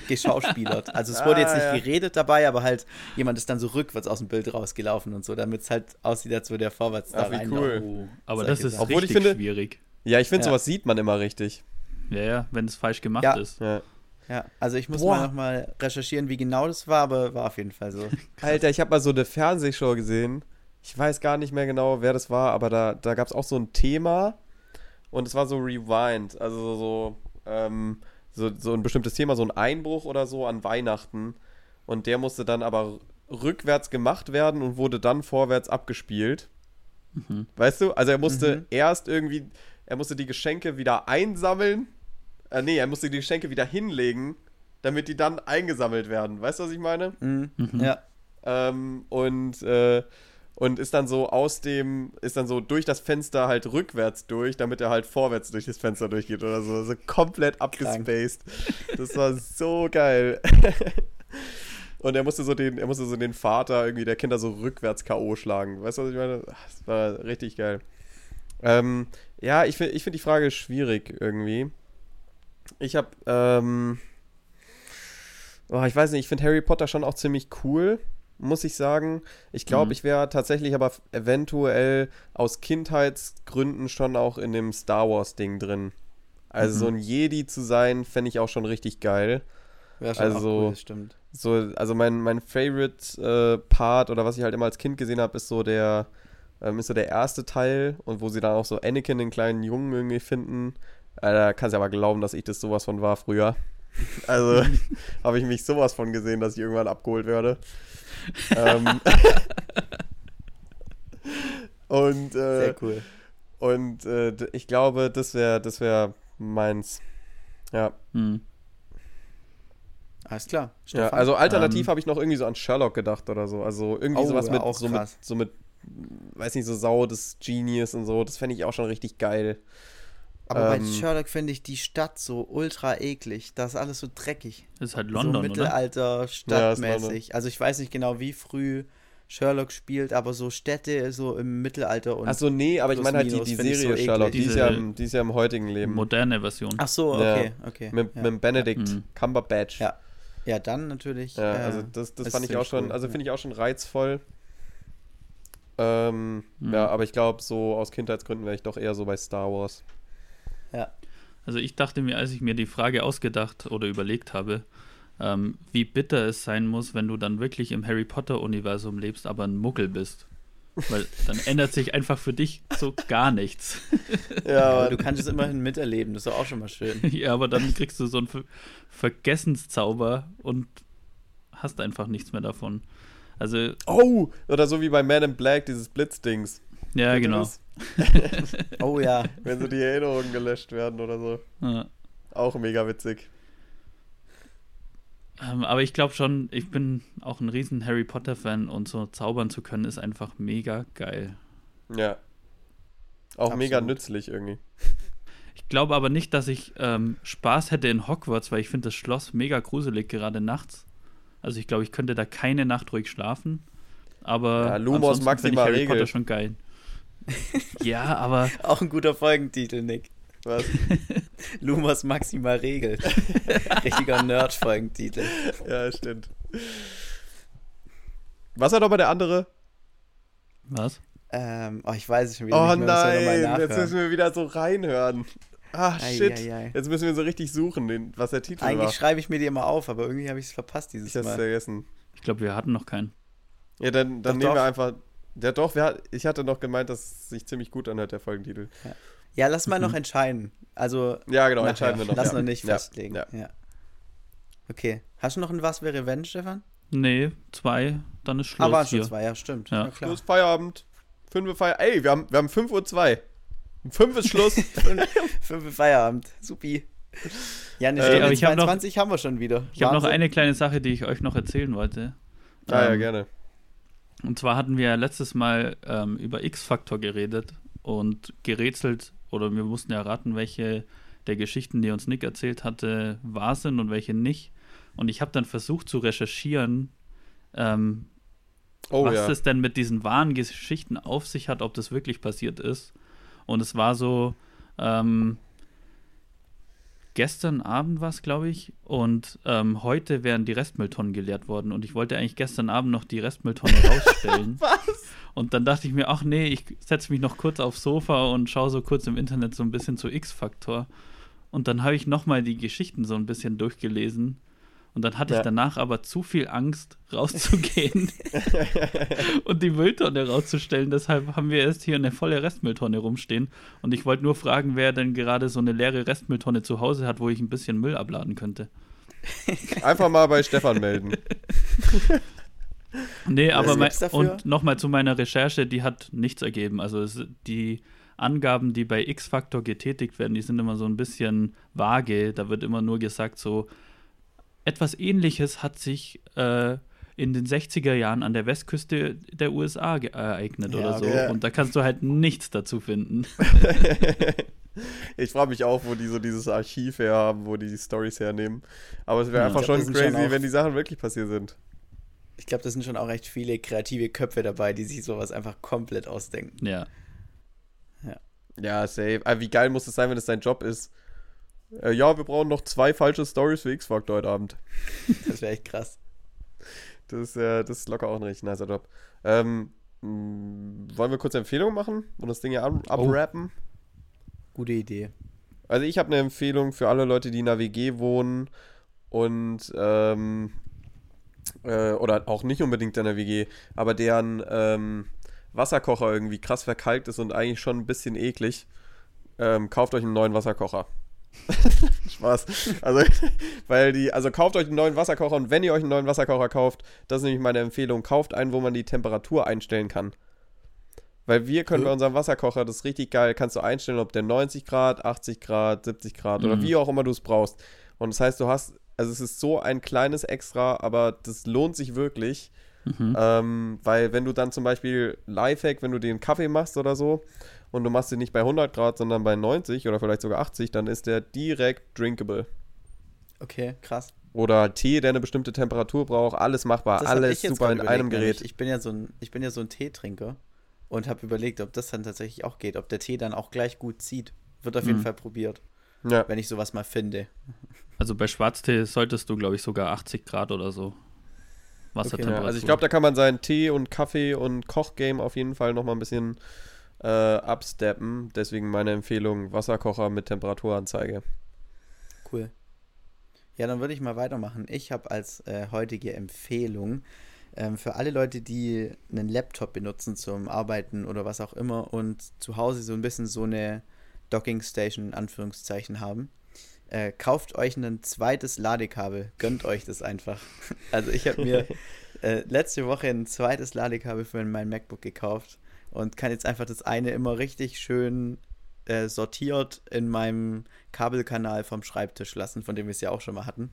geschauspielert. (laughs) Also es wurde ah, jetzt nicht ja. geredet dabei, aber halt jemand ist dann so rückwärts aus dem Bild rausgelaufen und so, damit es halt aussieht, als würde der vorwärts Ach, da rein. Cool. Oh, aber das ist Obwohl richtig ich finde, schwierig. Ja, ich finde, ja. sowas sieht man immer richtig. Ja, ja, wenn es falsch gemacht ja. ist. Ja. Ja, also ich muss Boah. mal nochmal recherchieren, wie genau das war, aber war auf jeden Fall so. (laughs) Alter, ich habe mal so eine Fernsehshow gesehen. Ich weiß gar nicht mehr genau, wer das war, aber da, da gab es auch so ein Thema und es war so Rewind. Also so, ähm, so, so ein bestimmtes Thema, so ein Einbruch oder so an Weihnachten. Und der musste dann aber rückwärts gemacht werden und wurde dann vorwärts abgespielt. Mhm. Weißt du? Also er musste mhm. erst irgendwie, er musste die Geschenke wieder einsammeln. Äh, nee, er musste die Geschenke wieder hinlegen, damit die dann eingesammelt werden. Weißt du, was ich meine? Mhm. mhm. Ja. Ähm, und äh, und ist dann so aus dem, ist dann so durch das Fenster halt rückwärts durch, damit er halt vorwärts durch das Fenster durchgeht oder so. So komplett abgespaced. Das war so geil. (laughs) Und er musste so den, er musste so den Vater irgendwie der Kinder so rückwärts K.O. schlagen. Weißt du, was ich meine? Das war richtig geil. Ähm, ja, ich finde ich find die Frage schwierig irgendwie. Ich habe, ähm, oh, ich weiß nicht, ich finde Harry Potter schon auch ziemlich cool muss ich sagen. Ich glaube, mhm. ich wäre tatsächlich aber eventuell aus Kindheitsgründen schon auch in dem Star Wars-Ding drin. Also mhm. so ein Jedi zu sein, fände ich auch schon richtig geil. Ja, schon also, cool, stimmt. So, also mein, mein Favorite äh, Part oder was ich halt immer als Kind gesehen habe, ist so der, ähm, ist so der erste Teil und wo sie dann auch so Anakin, den kleinen Jungen, irgendwie finden. Da kannst du aber glauben, dass ich das sowas von war früher. Also (laughs) habe ich mich sowas von gesehen, dass ich irgendwann abgeholt werde ähm, (laughs) und äh, sehr cool. Und äh, ich glaube, das wäre das wär meins. Ja. Hm. Alles klar. Ja, also alternativ ähm, habe ich noch irgendwie so an Sherlock gedacht oder so. Also irgendwie oh, sowas mit, so mit, so mit, weiß nicht, so Sau des Genius und so. Das fände ich auch schon richtig geil. Aber ähm, bei Sherlock finde ich die Stadt so ultra eklig. Das ist alles so dreckig. Das ist halt London, so Mittelalter, stadtmäßig. Ja, also ich weiß nicht genau, wie früh Sherlock spielt, aber so Städte so im Mittelalter und. Achso, nee, aber ich meine halt die, die Serie so Sherlock, die ist, ja im, die ist ja im heutigen Leben. Moderne Version. Ach so, okay, ja. okay. Mit, ja. mit Benedict mhm. Cumberbatch. Ja. Ja, dann natürlich. Ja, äh, also das, das fand ich auch schon, cool, also finde ich auch schon reizvoll. Ähm, mhm. Ja, aber ich glaube, so aus Kindheitsgründen wäre ich doch eher so bei Star Wars. Ja. Also ich dachte mir, als ich mir die Frage ausgedacht oder überlegt habe, ähm, wie bitter es sein muss, wenn du dann wirklich im Harry Potter-Universum lebst, aber ein Muggel bist. Weil dann (laughs) ändert sich einfach für dich so gar nichts. Ja, aber du kannst es immerhin miterleben, das ist auch schon mal schön. (laughs) ja, aber dann kriegst du so einen Ver Vergessenszauber und hast einfach nichts mehr davon. Also. Oh! Oder so wie bei Man in Black, dieses Blitzdings. Ja, genau. (laughs) oh ja. Wenn so die Erinnerungen gelöscht werden oder so. Ja. Auch mega witzig. Ähm, aber ich glaube schon, ich bin auch ein riesen Harry Potter-Fan und so zaubern zu können, ist einfach mega geil. Ja. Auch Absolut. mega nützlich irgendwie. (laughs) Ich glaube aber nicht, dass ich ähm, Spaß hätte in Hogwarts, weil ich finde das Schloss mega gruselig, gerade nachts. Also ich glaube, ich könnte da keine Nacht ruhig schlafen. Aber ja, Lumos Maxima Harry Regel. Potter schon geil. (laughs) ja, aber. (laughs) Auch ein guter Folgentitel, Nick. Was? (laughs) Lumos Maxima Regel. Richtiger Nerd-Folgentitel. Ja, stimmt. Was war doch mal der andere? Was? Ähm, oh, ich weiß es schon wieder oh, nicht mehr. Nein, jetzt müssen wir wieder so reinhören. Ah, shit. Ei, ei, ei. Jetzt müssen wir so richtig suchen, den, was der Titel Eigentlich war. Eigentlich schreibe ich mir die immer auf, aber irgendwie habe ich es verpasst dieses ich Mal. Ich hab's vergessen. Ich glaube, wir hatten noch keinen. Ja, dann, dann doch, nehmen doch. wir einfach. Ja, doch, wir, ich hatte noch gemeint, dass es sich ziemlich gut anhört, der Folgentitel. Ja. Ja, lass mal mhm. noch entscheiden. Also. Ja, genau, nachher. entscheiden wir noch. Lass ja. noch nicht ja. festlegen. Ja. ja. Okay. Hast du noch ein Was wäre wenn, Stefan? Nee, zwei, dann ist Schluss. Ah, waren schon zwei, ja, stimmt. Ja. klar. Schluss, Feierabend. Fünf Feierabend. Ey, wir haben, wir haben 5 Uhr zwei. Fünf ist Schluss. (laughs) fünf Uhr Feierabend. Supi. Ja, eine Stunde äh, 22 noch, haben wir schon wieder. Ich habe noch eine kleine Sache, die ich euch noch erzählen wollte. Ah, ähm, ja, gerne. Und zwar hatten wir letztes Mal ähm, über X-Faktor geredet und gerätselt, oder wir mussten ja raten, welche der Geschichten, die uns Nick erzählt hatte, wahr sind und welche nicht. Und ich habe dann versucht zu recherchieren, ähm, oh, was ja. es denn mit diesen wahren Geschichten auf sich hat, ob das wirklich passiert ist. Und es war so, ähm, gestern Abend war es, glaube ich, und ähm, heute wären die Restmülltonnen geleert worden. Und ich wollte eigentlich gestern Abend noch die Restmülltonne (laughs) rausstellen. Was? Und dann dachte ich mir, ach nee, ich setze mich noch kurz aufs Sofa und schaue so kurz im Internet so ein bisschen zu X-Faktor. Und dann habe ich nochmal die Geschichten so ein bisschen durchgelesen. Und dann hatte ja. ich danach aber zu viel Angst, rauszugehen (laughs) und die Mülltonne rauszustellen. Deshalb haben wir erst hier eine volle Restmülltonne rumstehen. Und ich wollte nur fragen, wer denn gerade so eine leere Restmülltonne zu Hause hat, wo ich ein bisschen Müll abladen könnte. (laughs) Einfach mal bei Stefan melden. (laughs) Nee, aber mein, und nochmal zu meiner Recherche, die hat nichts ergeben. Also es, die Angaben, die bei X-Factor getätigt werden, die sind immer so ein bisschen vage. Da wird immer nur gesagt, so etwas ähnliches hat sich äh, in den 60er Jahren an der Westküste der USA ereignet ja, oder so. Okay. Und da kannst du halt nichts dazu finden. (laughs) ich frage mich auch, wo die so dieses Archiv her haben, wo die die Stories hernehmen. Aber es wäre ja, einfach schon crazy, schon wenn die Sachen wirklich passiert sind. Ich glaube, da sind schon auch recht viele kreative Köpfe dabei, die sich sowas einfach komplett ausdenken. Ja. Ja, ja safe. Aber wie geil muss es sein, wenn es dein Job ist? Äh, ja, wir brauchen noch zwei falsche Stories für X-Factor heute Abend. Das wäre echt krass. Das ist, äh, das ist locker auch ein richtig nicer Job. Ähm, mh, wollen wir kurz Empfehlungen machen und das Ding hier ab oh. Gute Idee. Also ich habe eine Empfehlung für alle Leute, die in der WG wohnen und ähm, äh, oder auch nicht unbedingt in der WG, aber deren ähm, Wasserkocher irgendwie krass verkalkt ist und eigentlich schon ein bisschen eklig, ähm, kauft euch einen neuen Wasserkocher. (laughs) Spaß. Also, (laughs) weil die, also kauft euch einen neuen Wasserkocher und wenn ihr euch einen neuen Wasserkocher kauft, das ist nämlich meine Empfehlung, kauft einen, wo man die Temperatur einstellen kann. Weil wir können bei unserem Wasserkocher, das ist richtig geil, kannst du einstellen, ob der 90 Grad, 80 Grad, 70 Grad mhm. oder wie auch immer du es brauchst. Und das heißt, du hast also es ist so ein kleines Extra, aber das lohnt sich wirklich. Mhm. Ähm, weil wenn du dann zum Beispiel Lifehack, wenn du den Kaffee machst oder so und du machst ihn nicht bei 100 Grad, sondern bei 90 oder vielleicht sogar 80, dann ist der direkt drinkable. Okay, krass. Oder Tee, der eine bestimmte Temperatur braucht, alles machbar, das alles super in einem Gerät. Ich bin ja so ein, ich bin ja so ein Teetrinker und habe überlegt, ob das dann tatsächlich auch geht, ob der Tee dann auch gleich gut zieht. Wird auf jeden mhm. Fall probiert. Ja. Wenn ich sowas mal finde. Also bei Schwarztee solltest du, glaube ich, sogar 80 Grad oder so Wassertemperatur. Okay, ja, also ich glaube, da kann man seinen Tee und Kaffee und Kochgame auf jeden Fall nochmal ein bisschen äh, absteppen. Deswegen meine Empfehlung, Wasserkocher mit Temperaturanzeige. Cool. Ja, dann würde ich mal weitermachen. Ich habe als äh, heutige Empfehlung ähm, für alle Leute, die einen Laptop benutzen zum Arbeiten oder was auch immer und zu Hause so ein bisschen so eine Docking Station in Anführungszeichen haben, äh, kauft euch ein zweites Ladekabel. Gönnt euch das einfach. (laughs) Also ich habe mir (laughs) äh, letzte Woche ein zweites Ladekabel für mein MacBook gekauft und kann jetzt einfach das eine immer richtig schön äh, sortiert in meinem Kabelkanal vom Schreibtisch lassen, von dem wir es ja auch schon mal hatten.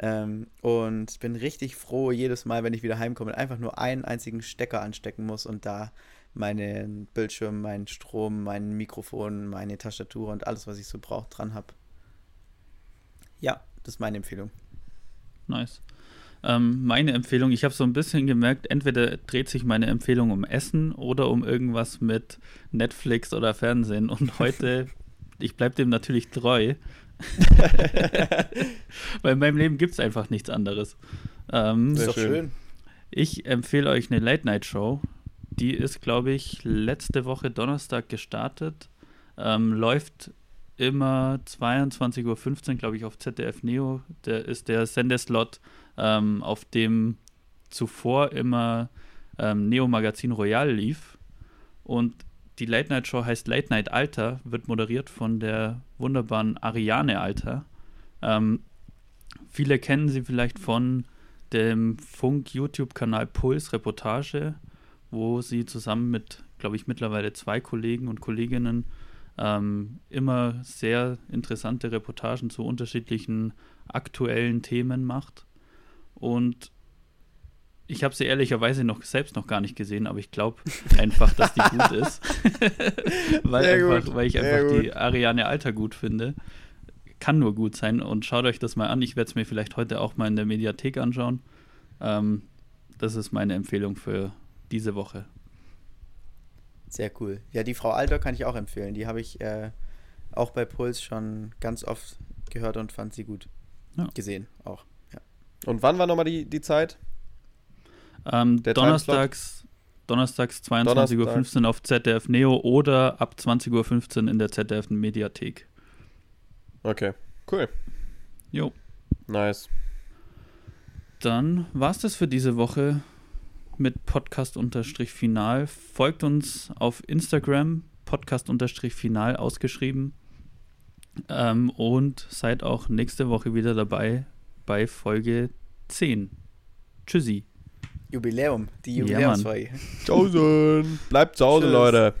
Ähm, und bin richtig froh jedes Mal, wenn ich wieder heimkomme, einfach nur einen einzigen Stecker anstecken muss und da meinen Bildschirm, meinen Strom, mein Mikrofon, meine Tastatur und alles, was ich so brauche, dran habe. Ja, das ist meine Empfehlung. Nice. Ähm, meine Empfehlung, ich habe so ein bisschen gemerkt, entweder dreht sich meine Empfehlung um Essen oder um irgendwas mit Netflix oder Fernsehen. Und (laughs) heute, ich bleibe dem natürlich treu. (laughs) Weil in meinem Leben gibt es einfach nichts anderes. Ähm, ist doch schön. schön. Ich empfehle euch eine Late-Night-Show. Die ist, glaube ich, letzte Woche Donnerstag gestartet. Ähm, läuft immer 22.15 Uhr, glaube ich, auf ZDF Neo. Der ist der Sendeslot, ähm, auf dem zuvor immer ähm, Neo Magazin Royal lief. Und die Late Night Show heißt Late Night Alter, wird moderiert von der wunderbaren Ariane Alter. Ähm, viele kennen sie vielleicht von dem Funk-YouTube-Kanal Puls Reportage, wo sie zusammen mit, glaube ich, mittlerweile zwei Kollegen und Kolleginnen ähm, immer sehr interessante Reportagen zu unterschiedlichen aktuellen Themen macht. Und ich habe sie ehrlicherweise noch selbst noch gar nicht gesehen, aber ich glaube einfach, dass die gut ist. (laughs) weil, einfach, weil ich einfach die Ariane Alter gut finde. Kann nur gut sein und schaut euch das mal an. Ich werde es mir vielleicht heute auch mal in der Mediathek anschauen. Ähm, das ist meine Empfehlung für diese Woche. Sehr cool. Ja, die Frau Alter kann ich auch empfehlen. Die habe ich äh, auch bei Puls schon ganz oft gehört und fand sie gut. Ja. Gesehen auch. Und wann war nochmal die, die Zeit? Ähm, donnerstags, donnerstags 22.15 Uhr auf ZDF Neo oder ab 20.15 Uhr in der ZDF Mediathek. Okay, cool. Jo. Nice. Dann war es das für diese Woche mit Podcast-Final. Folgt uns auf Instagram, Podcast-Final ausgeschrieben. Ähm, und seid auch nächste Woche wieder dabei bei Folge 10. Tschüssi. Jubiläum, die Jubiläumsfolge. Ja, Bleibt zu Hause, Leute.